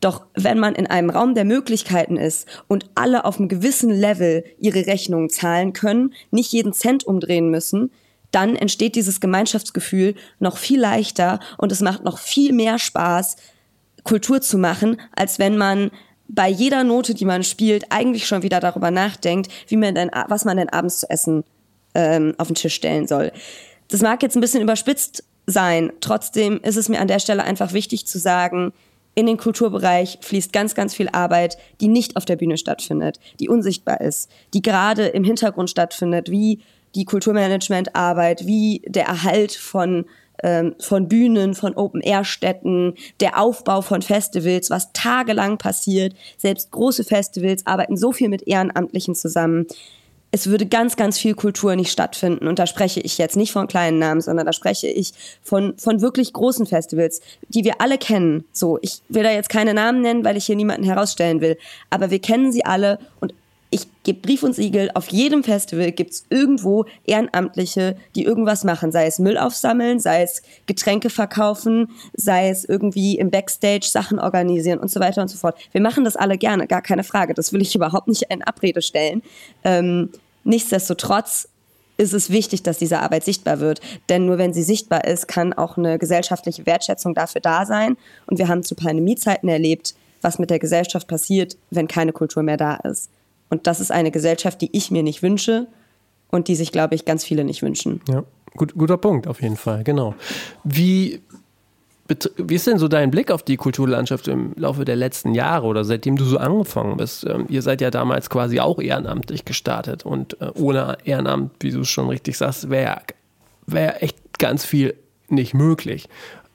Doch wenn man in einem Raum der Möglichkeiten ist und alle auf einem gewissen Level ihre Rechnungen zahlen können, nicht jeden Cent umdrehen müssen, dann entsteht dieses Gemeinschaftsgefühl noch viel leichter und es macht noch viel mehr Spaß, Kultur zu machen, als wenn man bei jeder Note, die man spielt, eigentlich schon wieder darüber nachdenkt, wie man denn, was man denn abends zu essen ähm, auf den Tisch stellen soll. Das mag jetzt ein bisschen überspitzt sein. Trotzdem ist es mir an der Stelle einfach wichtig zu sagen, in den Kulturbereich fließt ganz, ganz viel Arbeit, die nicht auf der Bühne stattfindet, die unsichtbar ist, die gerade im Hintergrund stattfindet, wie die Kulturmanagement-Arbeit, wie der Erhalt von ähm, von Bühnen, von Open-Air-Städten, der Aufbau von Festivals, was tagelang passiert. Selbst große Festivals arbeiten so viel mit Ehrenamtlichen zusammen. Es würde ganz, ganz viel Kultur nicht stattfinden. Und da spreche ich jetzt nicht von kleinen Namen, sondern da spreche ich von, von wirklich großen Festivals, die wir alle kennen. So, ich will da jetzt keine Namen nennen, weil ich hier niemanden herausstellen will. Aber wir kennen sie alle und ich gebe Brief und Siegel, auf jedem Festival gibt es irgendwo Ehrenamtliche, die irgendwas machen, sei es Müll aufsammeln, sei es Getränke verkaufen, sei es irgendwie im Backstage Sachen organisieren und so weiter und so fort. Wir machen das alle gerne, gar keine Frage. Das will ich (laughs) überhaupt nicht in Abrede stellen. Ähm, nichtsdestotrotz ist es wichtig, dass diese Arbeit sichtbar wird. Denn nur wenn sie sichtbar ist, kann auch eine gesellschaftliche Wertschätzung dafür da sein. Und wir haben zu Pandemiezeiten erlebt, was mit der Gesellschaft passiert, wenn keine Kultur mehr da ist. Und das ist eine Gesellschaft, die ich mir nicht wünsche und die sich, glaube ich, ganz viele nicht wünschen. Ja, gut, guter Punkt auf jeden Fall, genau. Wie, wie ist denn so dein Blick auf die Kulturlandschaft im Laufe der letzten Jahre oder seitdem du so angefangen bist? Ähm, ihr seid ja damals quasi auch ehrenamtlich gestartet und äh, ohne Ehrenamt, wie du es schon richtig sagst, wäre wär echt ganz viel nicht möglich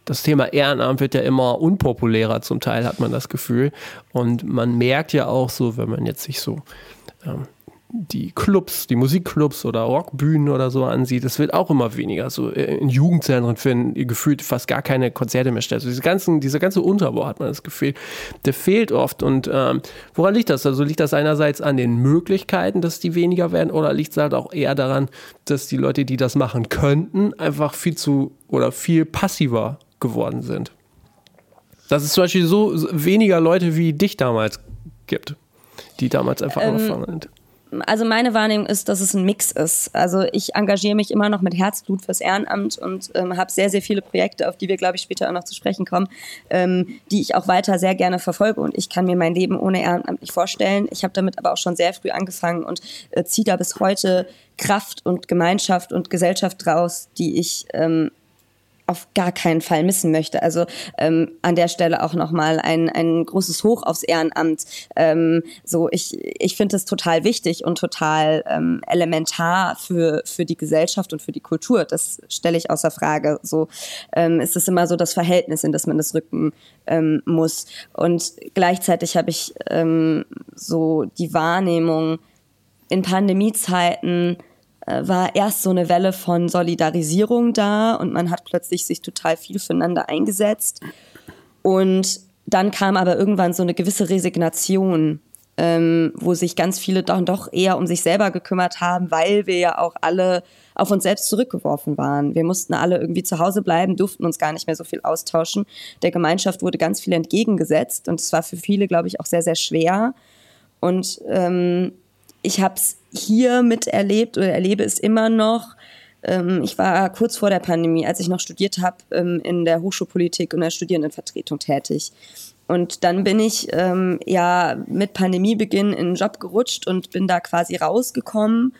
das Thema Ehrenamt wird ja immer unpopulärer, zum Teil hat man das Gefühl. Und man merkt ja auch so, wenn man jetzt sich so ähm, die Clubs, die Musikclubs oder Rockbühnen oder so ansieht, es wird auch immer weniger. So äh, in Jugendzentren finden gefühlt fast gar keine Konzerte mehr statt. Also diese ganzen, dieser ganze Unterbau hat man das Gefühl, der fehlt oft. Und ähm, woran liegt das? Also liegt das einerseits an den Möglichkeiten, dass die weniger werden, oder liegt es halt auch eher daran, dass die Leute, die das machen könnten, einfach viel zu oder viel passiver geworden sind. Dass es zum Beispiel so weniger Leute wie dich damals gibt, die damals einfach ähm, angefangen sind. Also meine Wahrnehmung ist, dass es ein Mix ist. Also ich engagiere mich immer noch mit Herzblut fürs Ehrenamt und ähm, habe sehr, sehr viele Projekte, auf die wir, glaube ich, später auch noch zu sprechen kommen, ähm, die ich auch weiter sehr gerne verfolge. Und ich kann mir mein Leben ohne Ehrenamt nicht vorstellen. Ich habe damit aber auch schon sehr früh angefangen und äh, ziehe da bis heute Kraft und Gemeinschaft und Gesellschaft draus, die ich ähm, auf gar keinen Fall missen möchte. Also ähm, an der Stelle auch nochmal ein, ein großes Hoch aufs Ehrenamt. Ähm, so, ich, ich finde es total wichtig und total ähm, elementar für, für die Gesellschaft und für die Kultur. Das stelle ich außer Frage. So ähm, ist es immer so das Verhältnis, in das man das rücken ähm, muss. Und gleichzeitig habe ich ähm, so die Wahrnehmung in Pandemiezeiten, war erst so eine Welle von Solidarisierung da und man hat plötzlich sich total viel füreinander eingesetzt. Und dann kam aber irgendwann so eine gewisse Resignation, ähm, wo sich ganz viele dann doch eher um sich selber gekümmert haben, weil wir ja auch alle auf uns selbst zurückgeworfen waren. Wir mussten alle irgendwie zu Hause bleiben, durften uns gar nicht mehr so viel austauschen. Der Gemeinschaft wurde ganz viel entgegengesetzt und es war für viele, glaube ich, auch sehr, sehr schwer. Und ähm, ich habe es hier miterlebt oder erlebe es immer noch. Ähm, ich war kurz vor der Pandemie, als ich noch studiert habe, ähm, in der Hochschulpolitik und der Studierendenvertretung tätig. Und dann bin ich ähm, ja mit Pandemiebeginn in einen Job gerutscht und bin da quasi rausgekommen.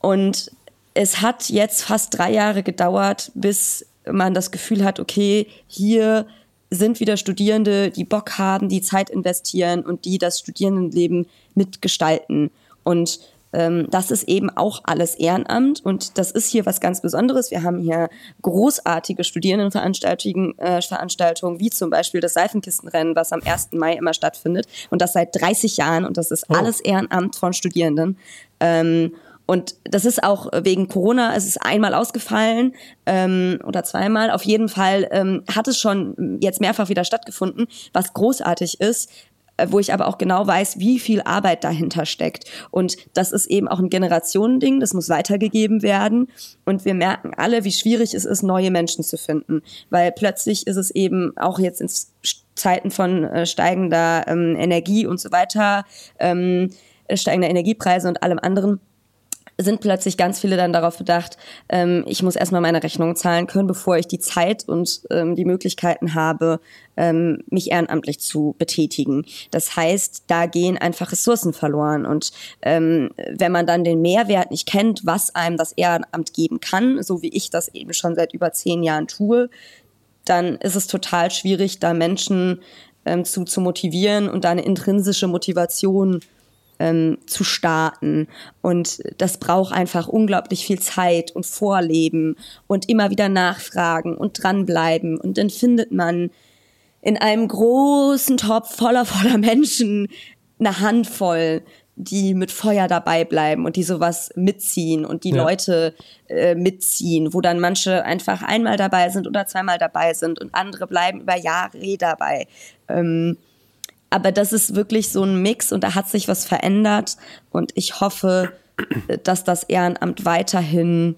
Und es hat jetzt fast drei Jahre gedauert, bis man das Gefühl hat, okay, hier sind wieder Studierende, die Bock haben, die Zeit investieren und die das Studierendenleben mitgestalten. Und ähm, das ist eben auch alles Ehrenamt und das ist hier was ganz Besonderes. Wir haben hier großartige Studierendenveranstaltungen, äh, Veranstaltungen, wie zum Beispiel das Seifenkistenrennen, was am 1. Mai immer stattfindet und das seit 30 Jahren und das ist oh. alles Ehrenamt von Studierenden. Ähm, und das ist auch wegen Corona, es ist einmal ausgefallen ähm, oder zweimal. Auf jeden Fall ähm, hat es schon jetzt mehrfach wieder stattgefunden, was großartig ist, wo ich aber auch genau weiß, wie viel Arbeit dahinter steckt. Und das ist eben auch ein Generationending, das muss weitergegeben werden. Und wir merken alle, wie schwierig es ist, neue Menschen zu finden. Weil plötzlich ist es eben auch jetzt in Zeiten von äh, steigender ähm, Energie und so weiter, ähm, steigender Energiepreise und allem anderen, sind plötzlich ganz viele dann darauf bedacht, ähm, ich muss erstmal meine Rechnung zahlen können, bevor ich die Zeit und ähm, die Möglichkeiten habe, ähm, mich ehrenamtlich zu betätigen. Das heißt, da gehen einfach Ressourcen verloren. Und ähm, wenn man dann den Mehrwert nicht kennt, was einem das Ehrenamt geben kann, so wie ich das eben schon seit über zehn Jahren tue, dann ist es total schwierig, da Menschen ähm, zu, zu motivieren und da eine intrinsische Motivation ähm, zu starten. Und das braucht einfach unglaublich viel Zeit und Vorleben und immer wieder nachfragen und dranbleiben. Und dann findet man in einem großen Topf voller, (laughs) voller Menschen eine Handvoll, die mit Feuer dabei bleiben und die sowas mitziehen und die ja. Leute äh, mitziehen, wo dann manche einfach einmal dabei sind oder zweimal dabei sind und andere bleiben über Jahre dabei. Ähm, aber das ist wirklich so ein Mix und da hat sich was verändert und ich hoffe, dass das Ehrenamt weiterhin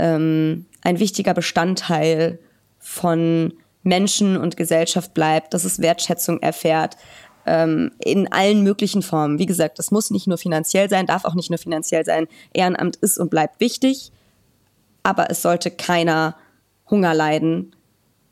ähm, ein wichtiger Bestandteil von Menschen und Gesellschaft bleibt, dass es Wertschätzung erfährt ähm, in allen möglichen Formen. Wie gesagt, das muss nicht nur finanziell sein, darf auch nicht nur finanziell sein. Ehrenamt ist und bleibt wichtig, aber es sollte keiner Hunger leiden,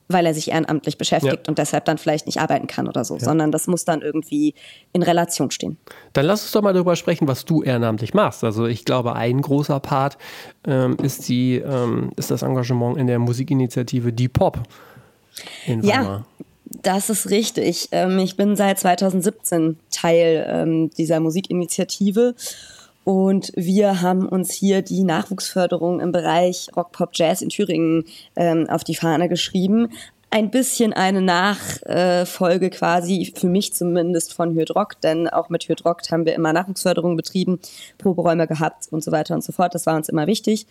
weil er sich ehrenamtlich beschäftigt ja. und deshalb dann vielleicht nicht arbeiten kann oder so, ja. sondern das muss dann irgendwie in Relation stehen. Dann lass uns doch mal darüber sprechen, was du ehrenamtlich machst. Also ich glaube, ein großer Part ähm, ist, die, ähm, ist das Engagement in der Musikinitiative Die Pop in Weimar. Ja. Das ist richtig. Ähm, ich bin seit 2017 Teil ähm, dieser Musikinitiative und wir haben uns hier die Nachwuchsförderung im Bereich Rock, Pop, Jazz in Thüringen ähm, auf die Fahne geschrieben. Ein bisschen eine Nachfolge quasi, für mich zumindest, von Hydrock, denn auch mit Hydrock haben wir immer Nachwuchsförderung betrieben, Proberäume gehabt und so weiter und so fort. Das war uns immer wichtig.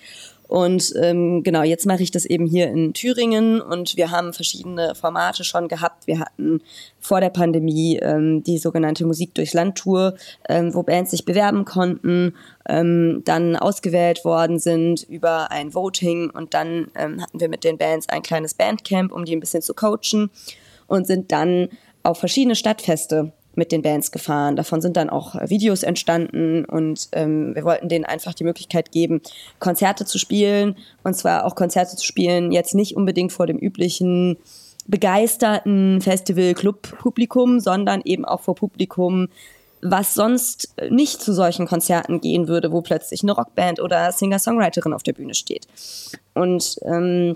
Und ähm, genau, jetzt mache ich das eben hier in Thüringen und wir haben verschiedene Formate schon gehabt. Wir hatten vor der Pandemie ähm, die sogenannte Musik durchs Land Tour, ähm, wo Bands sich bewerben konnten, ähm, dann ausgewählt worden sind über ein Voting und dann ähm, hatten wir mit den Bands ein kleines Bandcamp, um die ein bisschen zu coachen und sind dann auf verschiedene Stadtfeste mit den Bands gefahren. Davon sind dann auch Videos entstanden und ähm, wir wollten denen einfach die Möglichkeit geben, Konzerte zu spielen. Und zwar auch Konzerte zu spielen, jetzt nicht unbedingt vor dem üblichen begeisterten Festival-Club-Publikum, sondern eben auch vor Publikum, was sonst nicht zu solchen Konzerten gehen würde, wo plötzlich eine Rockband oder Singer-Songwriterin auf der Bühne steht. Und ähm,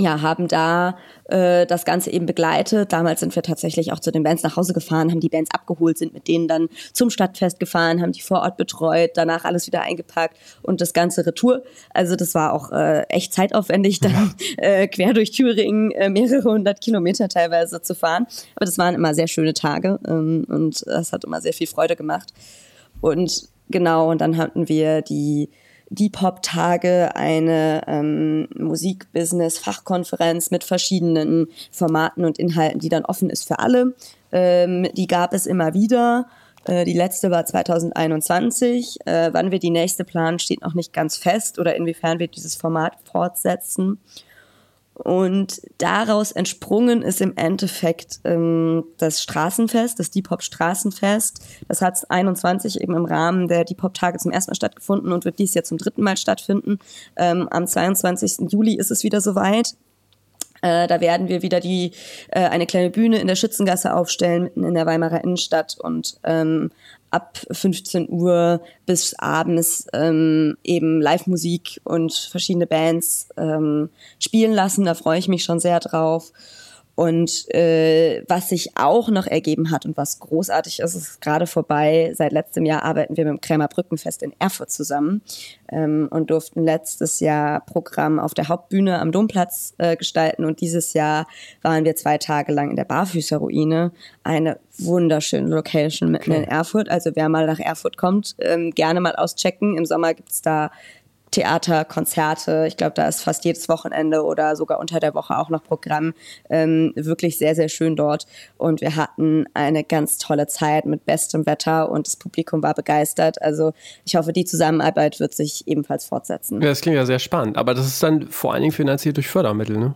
ja, haben da äh, das Ganze eben begleitet. Damals sind wir tatsächlich auch zu den Bands nach Hause gefahren, haben die Bands abgeholt, sind mit denen dann zum Stadtfest gefahren, haben die vor Ort betreut, danach alles wieder eingepackt und das ganze Retour. Also das war auch äh, echt zeitaufwendig, dann (laughs) äh, quer durch Thüringen äh, mehrere hundert Kilometer teilweise zu fahren. Aber das waren immer sehr schöne Tage ähm, und das hat immer sehr viel Freude gemacht. Und genau, und dann hatten wir die Deep Hop Tage eine ähm, Musikbusiness-Fachkonferenz mit verschiedenen Formaten und Inhalten, die dann offen ist für alle. Ähm, die gab es immer wieder. Äh, die letzte war 2021. Äh, wann wir die nächste planen, steht noch nicht ganz fest oder inwiefern wir dieses Format fortsetzen. Und daraus entsprungen ist im Endeffekt ähm, das Straßenfest, das Deep Hop Straßenfest. Das hat 21 eben im Rahmen der Deep Hop Tage zum ersten Mal stattgefunden und wird dies Jahr zum dritten Mal stattfinden. Ähm, am 22. Juli ist es wieder soweit. Äh, da werden wir wieder die äh, eine kleine Bühne in der Schützengasse aufstellen, mitten in der Weimarer Innenstadt und ähm, ab 15 Uhr bis abends ähm, eben Live-Musik und verschiedene Bands ähm, spielen lassen. Da freue ich mich schon sehr drauf. Und äh, was sich auch noch ergeben hat und was großartig ist, ist gerade vorbei. Seit letztem Jahr arbeiten wir mit dem Krämer Brückenfest in Erfurt zusammen ähm, und durften letztes Jahr Programm auf der Hauptbühne am Domplatz äh, gestalten. Und dieses Jahr waren wir zwei Tage lang in der Barfüßerruine. Eine wunderschöne Location mitten okay. in Erfurt. Also wer mal nach Erfurt kommt, ähm, gerne mal auschecken. Im Sommer gibt's da Theater, Konzerte. Ich glaube, da ist fast jedes Wochenende oder sogar unter der Woche auch noch Programm. Ähm, wirklich sehr, sehr schön dort. Und wir hatten eine ganz tolle Zeit mit bestem Wetter und das Publikum war begeistert. Also ich hoffe, die Zusammenarbeit wird sich ebenfalls fortsetzen. Ja, das klingt ja sehr spannend. Aber das ist dann vor allen Dingen finanziert durch Fördermittel, ne?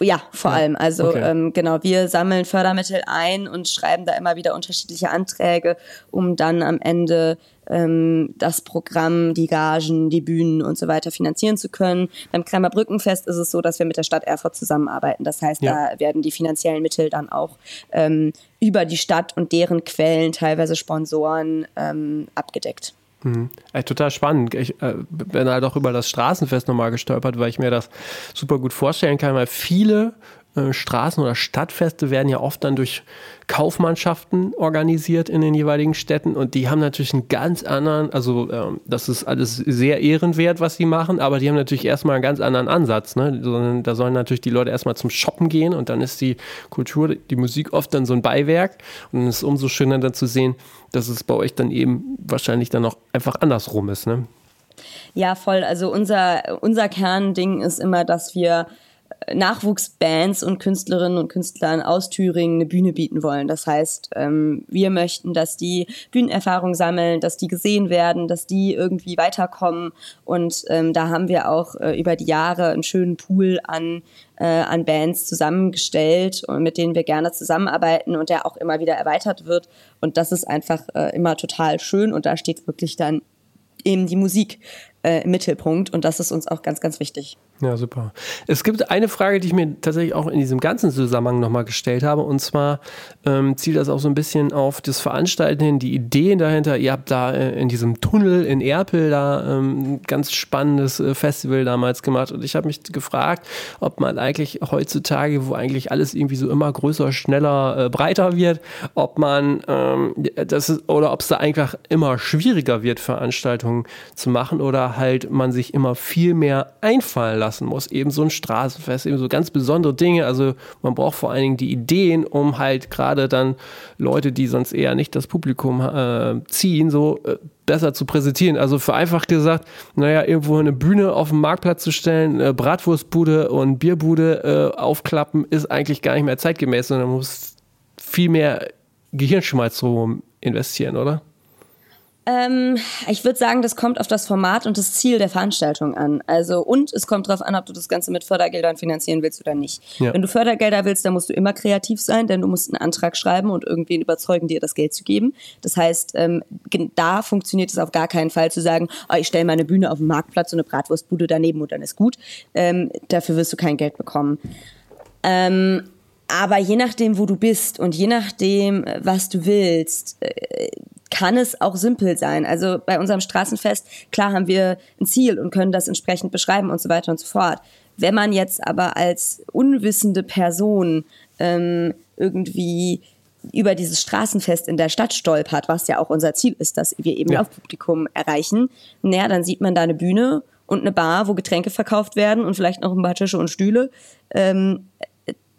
Ja, vor ja. allem. Also okay. ähm, genau, wir sammeln Fördermittel ein und schreiben da immer wieder unterschiedliche Anträge, um dann am Ende ähm, das Programm, die Gagen, die Bühnen und so weiter finanzieren zu können. Beim Kremer Brückenfest ist es so, dass wir mit der Stadt Erfurt zusammenarbeiten. Das heißt, ja. da werden die finanziellen Mittel dann auch ähm, über die Stadt und deren Quellen, teilweise Sponsoren, ähm, abgedeckt. Mhm. Ey, total spannend. Ich äh, bin halt auch über das Straßenfest nochmal gestolpert, weil ich mir das super gut vorstellen kann, weil viele äh, Straßen- oder Stadtfeste werden ja oft dann durch Kaufmannschaften organisiert in den jeweiligen Städten und die haben natürlich einen ganz anderen, also ähm, das ist alles sehr ehrenwert, was sie machen, aber die haben natürlich erstmal einen ganz anderen Ansatz. Ne? Da sollen natürlich die Leute erstmal zum Shoppen gehen und dann ist die Kultur, die Musik oft dann so ein Beiwerk und es ist umso schöner dann zu sehen, dass es bei euch dann eben wahrscheinlich dann auch einfach andersrum ist. Ne? Ja, voll. Also unser, unser Kernding ist immer, dass wir Nachwuchsbands und Künstlerinnen und Künstlern aus Thüringen eine Bühne bieten wollen. Das heißt, ähm, wir möchten, dass die Bühnenerfahrung sammeln, dass die gesehen werden, dass die irgendwie weiterkommen. Und ähm, da haben wir auch äh, über die Jahre einen schönen Pool an, äh, an Bands zusammengestellt, mit denen wir gerne zusammenarbeiten und der auch immer wieder erweitert wird. Und das ist einfach äh, immer total schön und da steht wirklich dann eben die Musik äh, im Mittelpunkt und das ist uns auch ganz, ganz wichtig. Ja, super. Es gibt eine Frage, die ich mir tatsächlich auch in diesem ganzen Zusammenhang nochmal gestellt habe. Und zwar ähm, zielt das auch so ein bisschen auf das Veranstalten hin, die Ideen dahinter. Ihr habt da äh, in diesem Tunnel in Erpel da ähm, ein ganz spannendes äh, Festival damals gemacht. Und ich habe mich gefragt, ob man eigentlich heutzutage, wo eigentlich alles irgendwie so immer größer, schneller, äh, breiter wird, ob man ähm, das ist, oder ob es da einfach immer schwieriger wird, Veranstaltungen zu machen oder halt man sich immer viel mehr einfallen lässt lassen muss. Eben so ein Straßenfest, eben so ganz besondere Dinge. Also man braucht vor allen Dingen die Ideen, um halt gerade dann Leute, die sonst eher nicht das Publikum äh, ziehen, so äh, besser zu präsentieren. Also vereinfacht gesagt, naja, irgendwo eine Bühne auf dem Marktplatz zu stellen, äh, Bratwurstbude und Bierbude äh, aufklappen, ist eigentlich gar nicht mehr zeitgemäß, sondern man muss viel mehr Gehirnschmalz so investieren, oder? Ähm, ich würde sagen, das kommt auf das Format und das Ziel der Veranstaltung an. Also und es kommt darauf an, ob du das Ganze mit Fördergeldern finanzieren willst oder nicht. Ja. Wenn du Fördergelder willst, dann musst du immer kreativ sein, denn du musst einen Antrag schreiben und irgendwen überzeugen, dir das Geld zu geben. Das heißt, ähm, da funktioniert es auf gar keinen Fall zu sagen, oh, ich stelle meine Bühne auf den Marktplatz und eine Bratwurstbude daneben und dann ist gut. Ähm, dafür wirst du kein Geld bekommen. Ähm, aber je nachdem, wo du bist und je nachdem, was du willst, äh, kann es auch simpel sein. Also bei unserem Straßenfest, klar haben wir ein Ziel und können das entsprechend beschreiben und so weiter und so fort. Wenn man jetzt aber als unwissende Person ähm, irgendwie über dieses Straßenfest in der Stadt stolpert, was ja auch unser Ziel ist, dass wir eben ja. Laufpublikum erreichen, naja, dann sieht man da eine Bühne und eine Bar, wo Getränke verkauft werden und vielleicht noch ein paar Tische und Stühle. Ähm,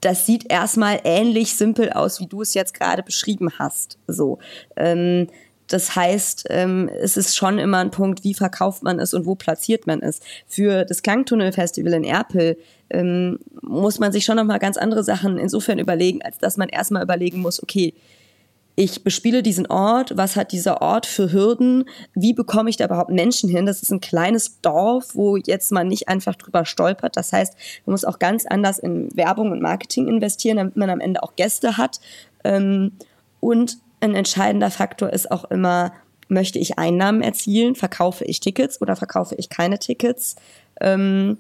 das sieht erstmal ähnlich simpel aus, wie du es jetzt gerade beschrieben hast. So. Ähm, das heißt, ähm, es ist schon immer ein Punkt, wie verkauft man es und wo platziert man es. Für das Klangtunnel-Festival in Erpel ähm, muss man sich schon nochmal ganz andere Sachen insofern überlegen, als dass man erstmal überlegen muss, okay, ich bespiele diesen Ort, was hat dieser Ort für Hürden, wie bekomme ich da überhaupt Menschen hin? Das ist ein kleines Dorf, wo jetzt man nicht einfach drüber stolpert. Das heißt, man muss auch ganz anders in Werbung und Marketing investieren, damit man am Ende auch Gäste hat. Ähm, und ein entscheidender Faktor ist auch immer, möchte ich Einnahmen erzielen? Verkaufe ich Tickets oder verkaufe ich keine Tickets? Ähm,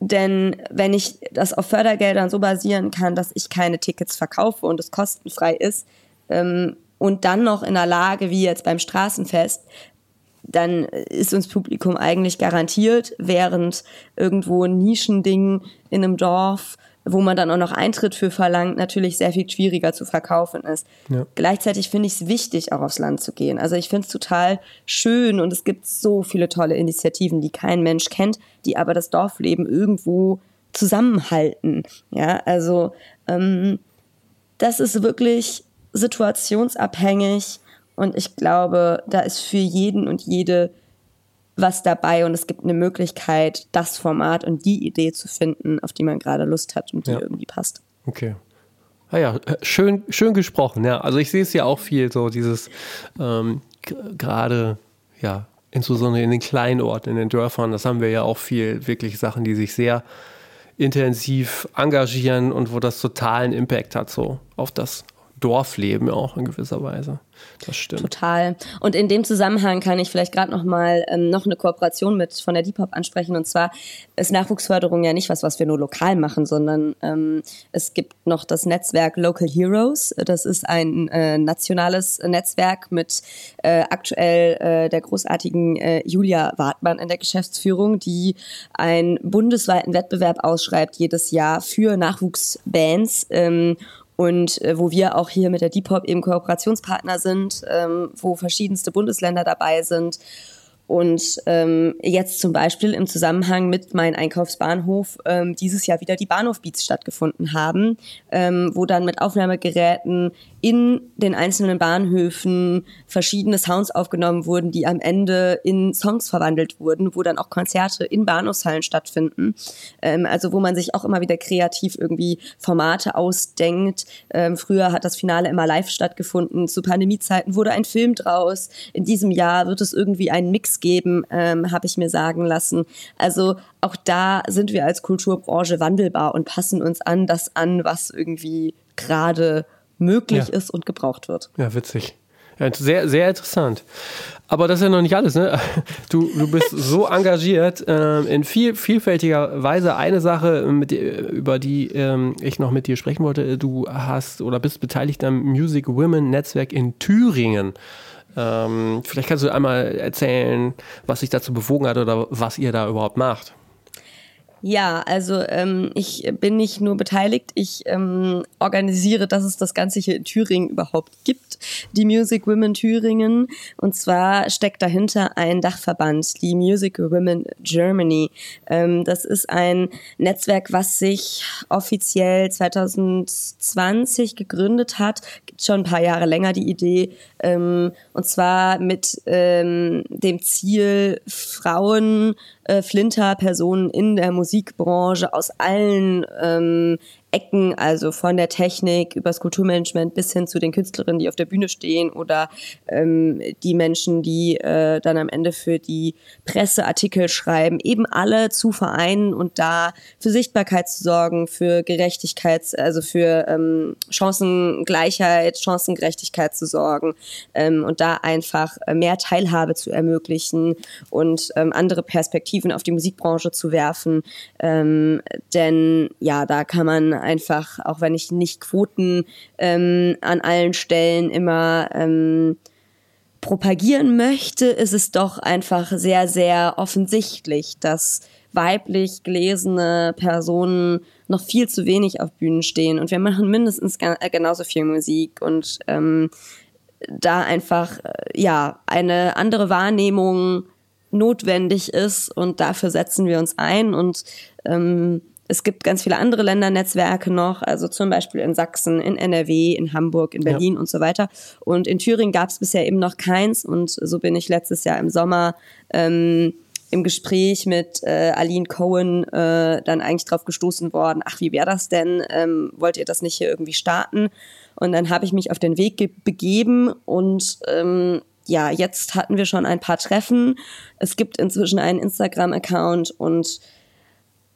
denn wenn ich das auf Fördergeldern so basieren kann, dass ich keine Tickets verkaufe und es kostenfrei ist, und dann noch in der Lage, wie jetzt beim Straßenfest, dann ist uns Publikum eigentlich garantiert, während irgendwo ein Nischending in einem Dorf, wo man dann auch noch Eintritt für verlangt, natürlich sehr viel schwieriger zu verkaufen ist. Ja. Gleichzeitig finde ich es wichtig, auch aufs Land zu gehen. Also ich finde es total schön und es gibt so viele tolle Initiativen, die kein Mensch kennt, die aber das Dorfleben irgendwo zusammenhalten. Ja, also ähm, das ist wirklich situationsabhängig und ich glaube, da ist für jeden und jede was dabei und es gibt eine Möglichkeit, das Format und die Idee zu finden, auf die man gerade Lust hat und die ja. irgendwie passt. Okay. Ah ja, schön, schön gesprochen, ja. Also ich sehe es ja auch viel, so dieses ähm, gerade, ja, insbesondere in den kleinen Orten, in den Dörfern, das haben wir ja auch viel, wirklich Sachen, die sich sehr intensiv engagieren und wo das totalen Impact hat, so auf das, Dorfleben auch in gewisser Weise. Das stimmt. Total. Und in dem Zusammenhang kann ich vielleicht gerade noch mal ähm, noch eine Kooperation mit von der Depop ansprechen. Und zwar ist Nachwuchsförderung ja nicht was, was wir nur lokal machen, sondern ähm, es gibt noch das Netzwerk Local Heroes. Das ist ein äh, nationales Netzwerk mit äh, aktuell äh, der großartigen äh, Julia Wartmann in der Geschäftsführung, die einen bundesweiten Wettbewerb ausschreibt jedes Jahr für Nachwuchsbands ähm, und äh, wo wir auch hier mit der Depop eben Kooperationspartner sind, ähm, wo verschiedenste Bundesländer dabei sind. Und ähm, jetzt zum Beispiel im Zusammenhang mit meinem Einkaufsbahnhof ähm, dieses Jahr wieder die Bahnhofbeats stattgefunden haben, ähm, wo dann mit Aufnahmegeräten in den einzelnen Bahnhöfen verschiedene Sounds aufgenommen wurden, die am Ende in Songs verwandelt wurden, wo dann auch Konzerte in Bahnhofshallen stattfinden. Ähm, also wo man sich auch immer wieder kreativ irgendwie Formate ausdenkt. Ähm, früher hat das Finale immer live stattgefunden. Zu Pandemiezeiten wurde ein Film draus. In diesem Jahr wird es irgendwie einen Mix geben, ähm, habe ich mir sagen lassen. Also auch da sind wir als Kulturbranche wandelbar und passen uns an das an, was irgendwie gerade möglich ja. ist und gebraucht wird. Ja, witzig. Ja, sehr, sehr interessant. Aber das ist ja noch nicht alles, ne? (laughs) Du, du bist so (laughs) engagiert äh, in viel, vielfältiger Weise. Eine Sache, mit, über die ähm, ich noch mit dir sprechen wollte, du hast oder bist beteiligt am Music Women Netzwerk in Thüringen. Ähm, vielleicht kannst du einmal erzählen, was sich dazu bewogen hat oder was ihr da überhaupt macht. Ja, also ähm, ich bin nicht nur beteiligt, ich ähm, organisiere, dass es das Ganze hier in Thüringen überhaupt gibt, die Music Women Thüringen. Und zwar steckt dahinter ein Dachverband, die Music Women Germany. Ähm, das ist ein Netzwerk, was sich offiziell 2020 gegründet hat, gibt schon ein paar Jahre länger die Idee. Ähm, und zwar mit ähm, dem Ziel, Frauen äh, Flinter-Personen in der Musikbranche aus allen ähm, Ecken, also von der Technik übers Kulturmanagement bis hin zu den Künstlerinnen, die auf der Bühne stehen oder ähm, die Menschen, die äh, dann am Ende für die Presseartikel schreiben, eben alle zu vereinen und da für Sichtbarkeit zu sorgen, für Gerechtigkeit, also für ähm, Chancengleichheit, Chancengerechtigkeit zu sorgen ähm, und da einfach äh, mehr Teilhabe zu ermöglichen und ähm, andere Perspektiven auf die Musikbranche zu werfen. Ähm, denn ja, da kann man einfach, auch wenn ich nicht Quoten ähm, an allen Stellen immer ähm, propagieren möchte, ist es doch einfach sehr, sehr offensichtlich, dass weiblich gelesene Personen noch viel zu wenig auf Bühnen stehen. Und wir machen mindestens äh, genauso viel Musik und ähm, da einfach äh, ja eine andere Wahrnehmung notwendig ist und dafür setzen wir uns ein und ähm, es gibt ganz viele andere Ländernetzwerke noch, also zum Beispiel in Sachsen, in NRW, in Hamburg, in Berlin ja. und so weiter. Und in Thüringen gab es bisher eben noch keins. Und so bin ich letztes Jahr im Sommer ähm, im Gespräch mit äh, Aline Cohen äh, dann eigentlich drauf gestoßen worden, ach, wie wäre das denn? Ähm, wollt ihr das nicht hier irgendwie starten? Und dann habe ich mich auf den Weg begeben und ähm, ja, jetzt hatten wir schon ein paar Treffen. Es gibt inzwischen einen Instagram-Account und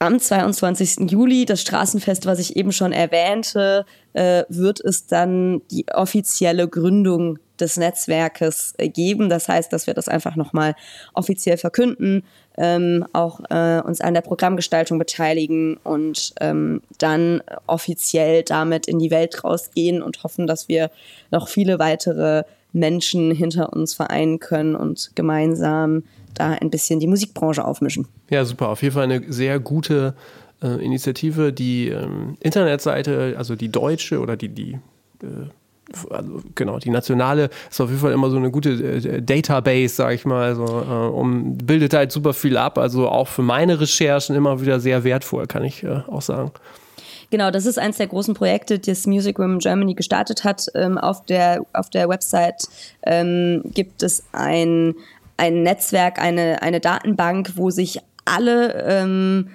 am 22. Juli, das Straßenfest, was ich eben schon erwähnte, äh, wird es dann die offizielle Gründung des Netzwerkes äh, geben. Das heißt, dass wir das einfach nochmal offiziell verkünden, ähm, auch äh, uns an der Programmgestaltung beteiligen und ähm, dann offiziell damit in die Welt rausgehen und hoffen, dass wir noch viele weitere Menschen hinter uns vereinen können und gemeinsam da ein bisschen die Musikbranche aufmischen. Ja, super. Auf jeden Fall eine sehr gute äh, Initiative. Die ähm, Internetseite, also die deutsche oder die, die äh, also genau, die nationale ist auf jeden Fall immer so eine gute äh, Database, sag ich mal, so, äh, um, bildet halt super viel ab, also auch für meine Recherchen immer wieder sehr wertvoll, kann ich äh, auch sagen. Genau, das ist eines der großen Projekte, das Music Women Germany gestartet hat. Ähm, auf, der, auf der Website ähm, gibt es ein, ein Netzwerk, eine, eine Datenbank, wo sich alle ähm,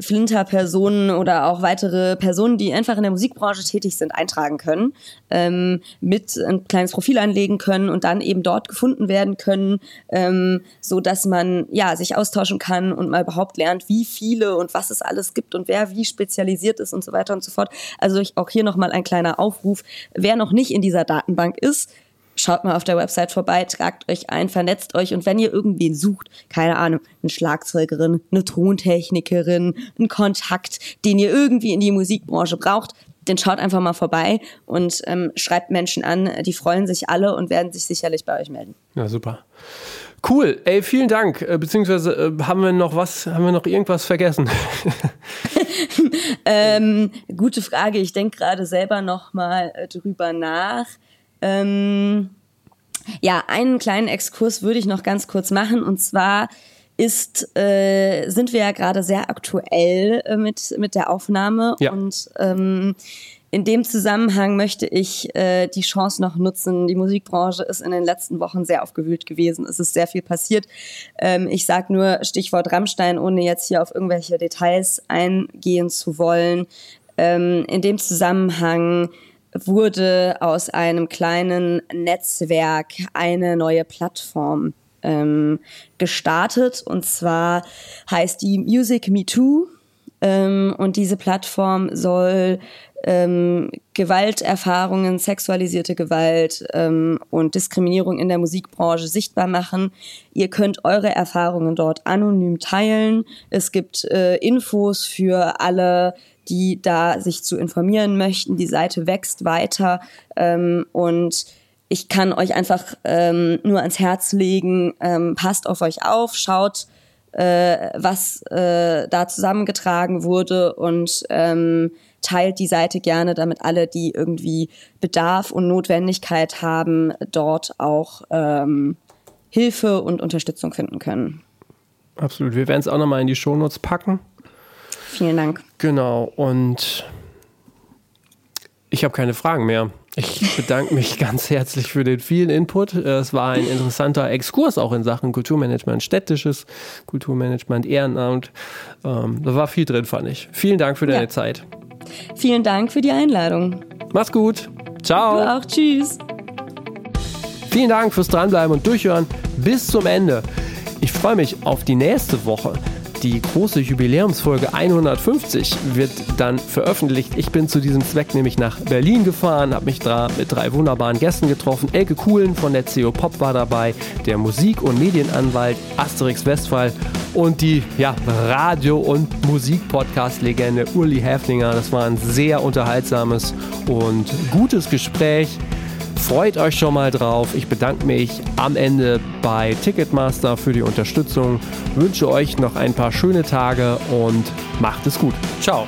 Flinter-Personen oder auch weitere Personen, die einfach in der Musikbranche tätig sind, eintragen können, ähm, mit ein kleines Profil anlegen können und dann eben dort gefunden werden können, ähm, so dass man ja sich austauschen kann und mal überhaupt lernt, wie viele und was es alles gibt und wer wie spezialisiert ist und so weiter und so fort. Also ich, auch hier nochmal ein kleiner Aufruf, wer noch nicht in dieser Datenbank ist, schaut mal auf der Website vorbei, tragt euch ein, vernetzt euch und wenn ihr irgendwen sucht, keine Ahnung, eine Schlagzeugerin, eine Tontechnikerin, einen Kontakt, den ihr irgendwie in die Musikbranche braucht, dann schaut einfach mal vorbei und ähm, schreibt Menschen an, die freuen sich alle und werden sich sicherlich bei euch melden. Ja, super. Cool, ey, vielen Dank. Äh, beziehungsweise äh, haben wir noch was, haben wir noch irgendwas vergessen? (laughs) ähm, gute Frage. Ich denke gerade selber noch mal äh, drüber nach. Ähm, Ja, einen kleinen Exkurs würde ich noch ganz kurz machen. Und zwar ist, äh, sind wir ja gerade sehr aktuell äh, mit, mit der Aufnahme. Ja. Und ähm, in dem Zusammenhang möchte ich äh, die Chance noch nutzen. Die Musikbranche ist in den letzten Wochen sehr aufgewühlt gewesen. Es ist sehr viel passiert. Ähm, ich sage nur Stichwort Rammstein, ohne jetzt hier auf irgendwelche Details eingehen zu wollen. Ähm, in dem Zusammenhang wurde aus einem kleinen Netzwerk eine neue Plattform ähm, gestartet. Und zwar heißt die Music Me Too. Ähm, und diese Plattform soll ähm, Gewalterfahrungen, sexualisierte Gewalt ähm, und Diskriminierung in der Musikbranche sichtbar machen. Ihr könnt eure Erfahrungen dort anonym teilen. Es gibt äh, Infos für alle, die da sich zu informieren möchten. Die Seite wächst weiter ähm, und ich kann euch einfach ähm, nur ans Herz legen, ähm, passt auf euch auf, schaut, äh, was äh, da zusammengetragen wurde und ähm, teilt die Seite gerne, damit alle, die irgendwie Bedarf und Notwendigkeit haben, dort auch ähm, Hilfe und Unterstützung finden können. Absolut. Wir werden es auch nochmal in die Shownotes packen. Vielen Dank. Genau. Und ich habe keine Fragen mehr. Ich bedanke mich (laughs) ganz herzlich für den vielen Input. Es war ein interessanter Exkurs auch in Sachen Kulturmanagement, städtisches Kulturmanagement, Ehrenamt. Ähm, da war viel drin, fand ich. Vielen Dank für deine Ja. Zeit. Vielen Dank für die Einladung. Mach's gut. Ciao. Du auch. Tschüss. Vielen Dank fürs Dranbleiben und Durchhören bis zum Ende. Ich freue mich auf die nächste Woche. Die große Jubiläumsfolge 150 wird dann veröffentlicht. Ich bin zu diesem Zweck nämlich nach Berlin gefahren, habe mich da mit drei wunderbaren Gästen getroffen. Elke Kuhlen von der CO Pop war dabei, der Musik- und Medienanwalt Asterix Westphal und die ja, Radio- und Musik-Podcast-Legende Uli Häflinger. Das war ein sehr unterhaltsames und gutes Gespräch. Freut euch schon mal drauf. Ich bedanke mich am Ende bei Ticketmaster für die Unterstützung. Wünsche euch noch ein paar schöne Tage und macht es gut. Ciao.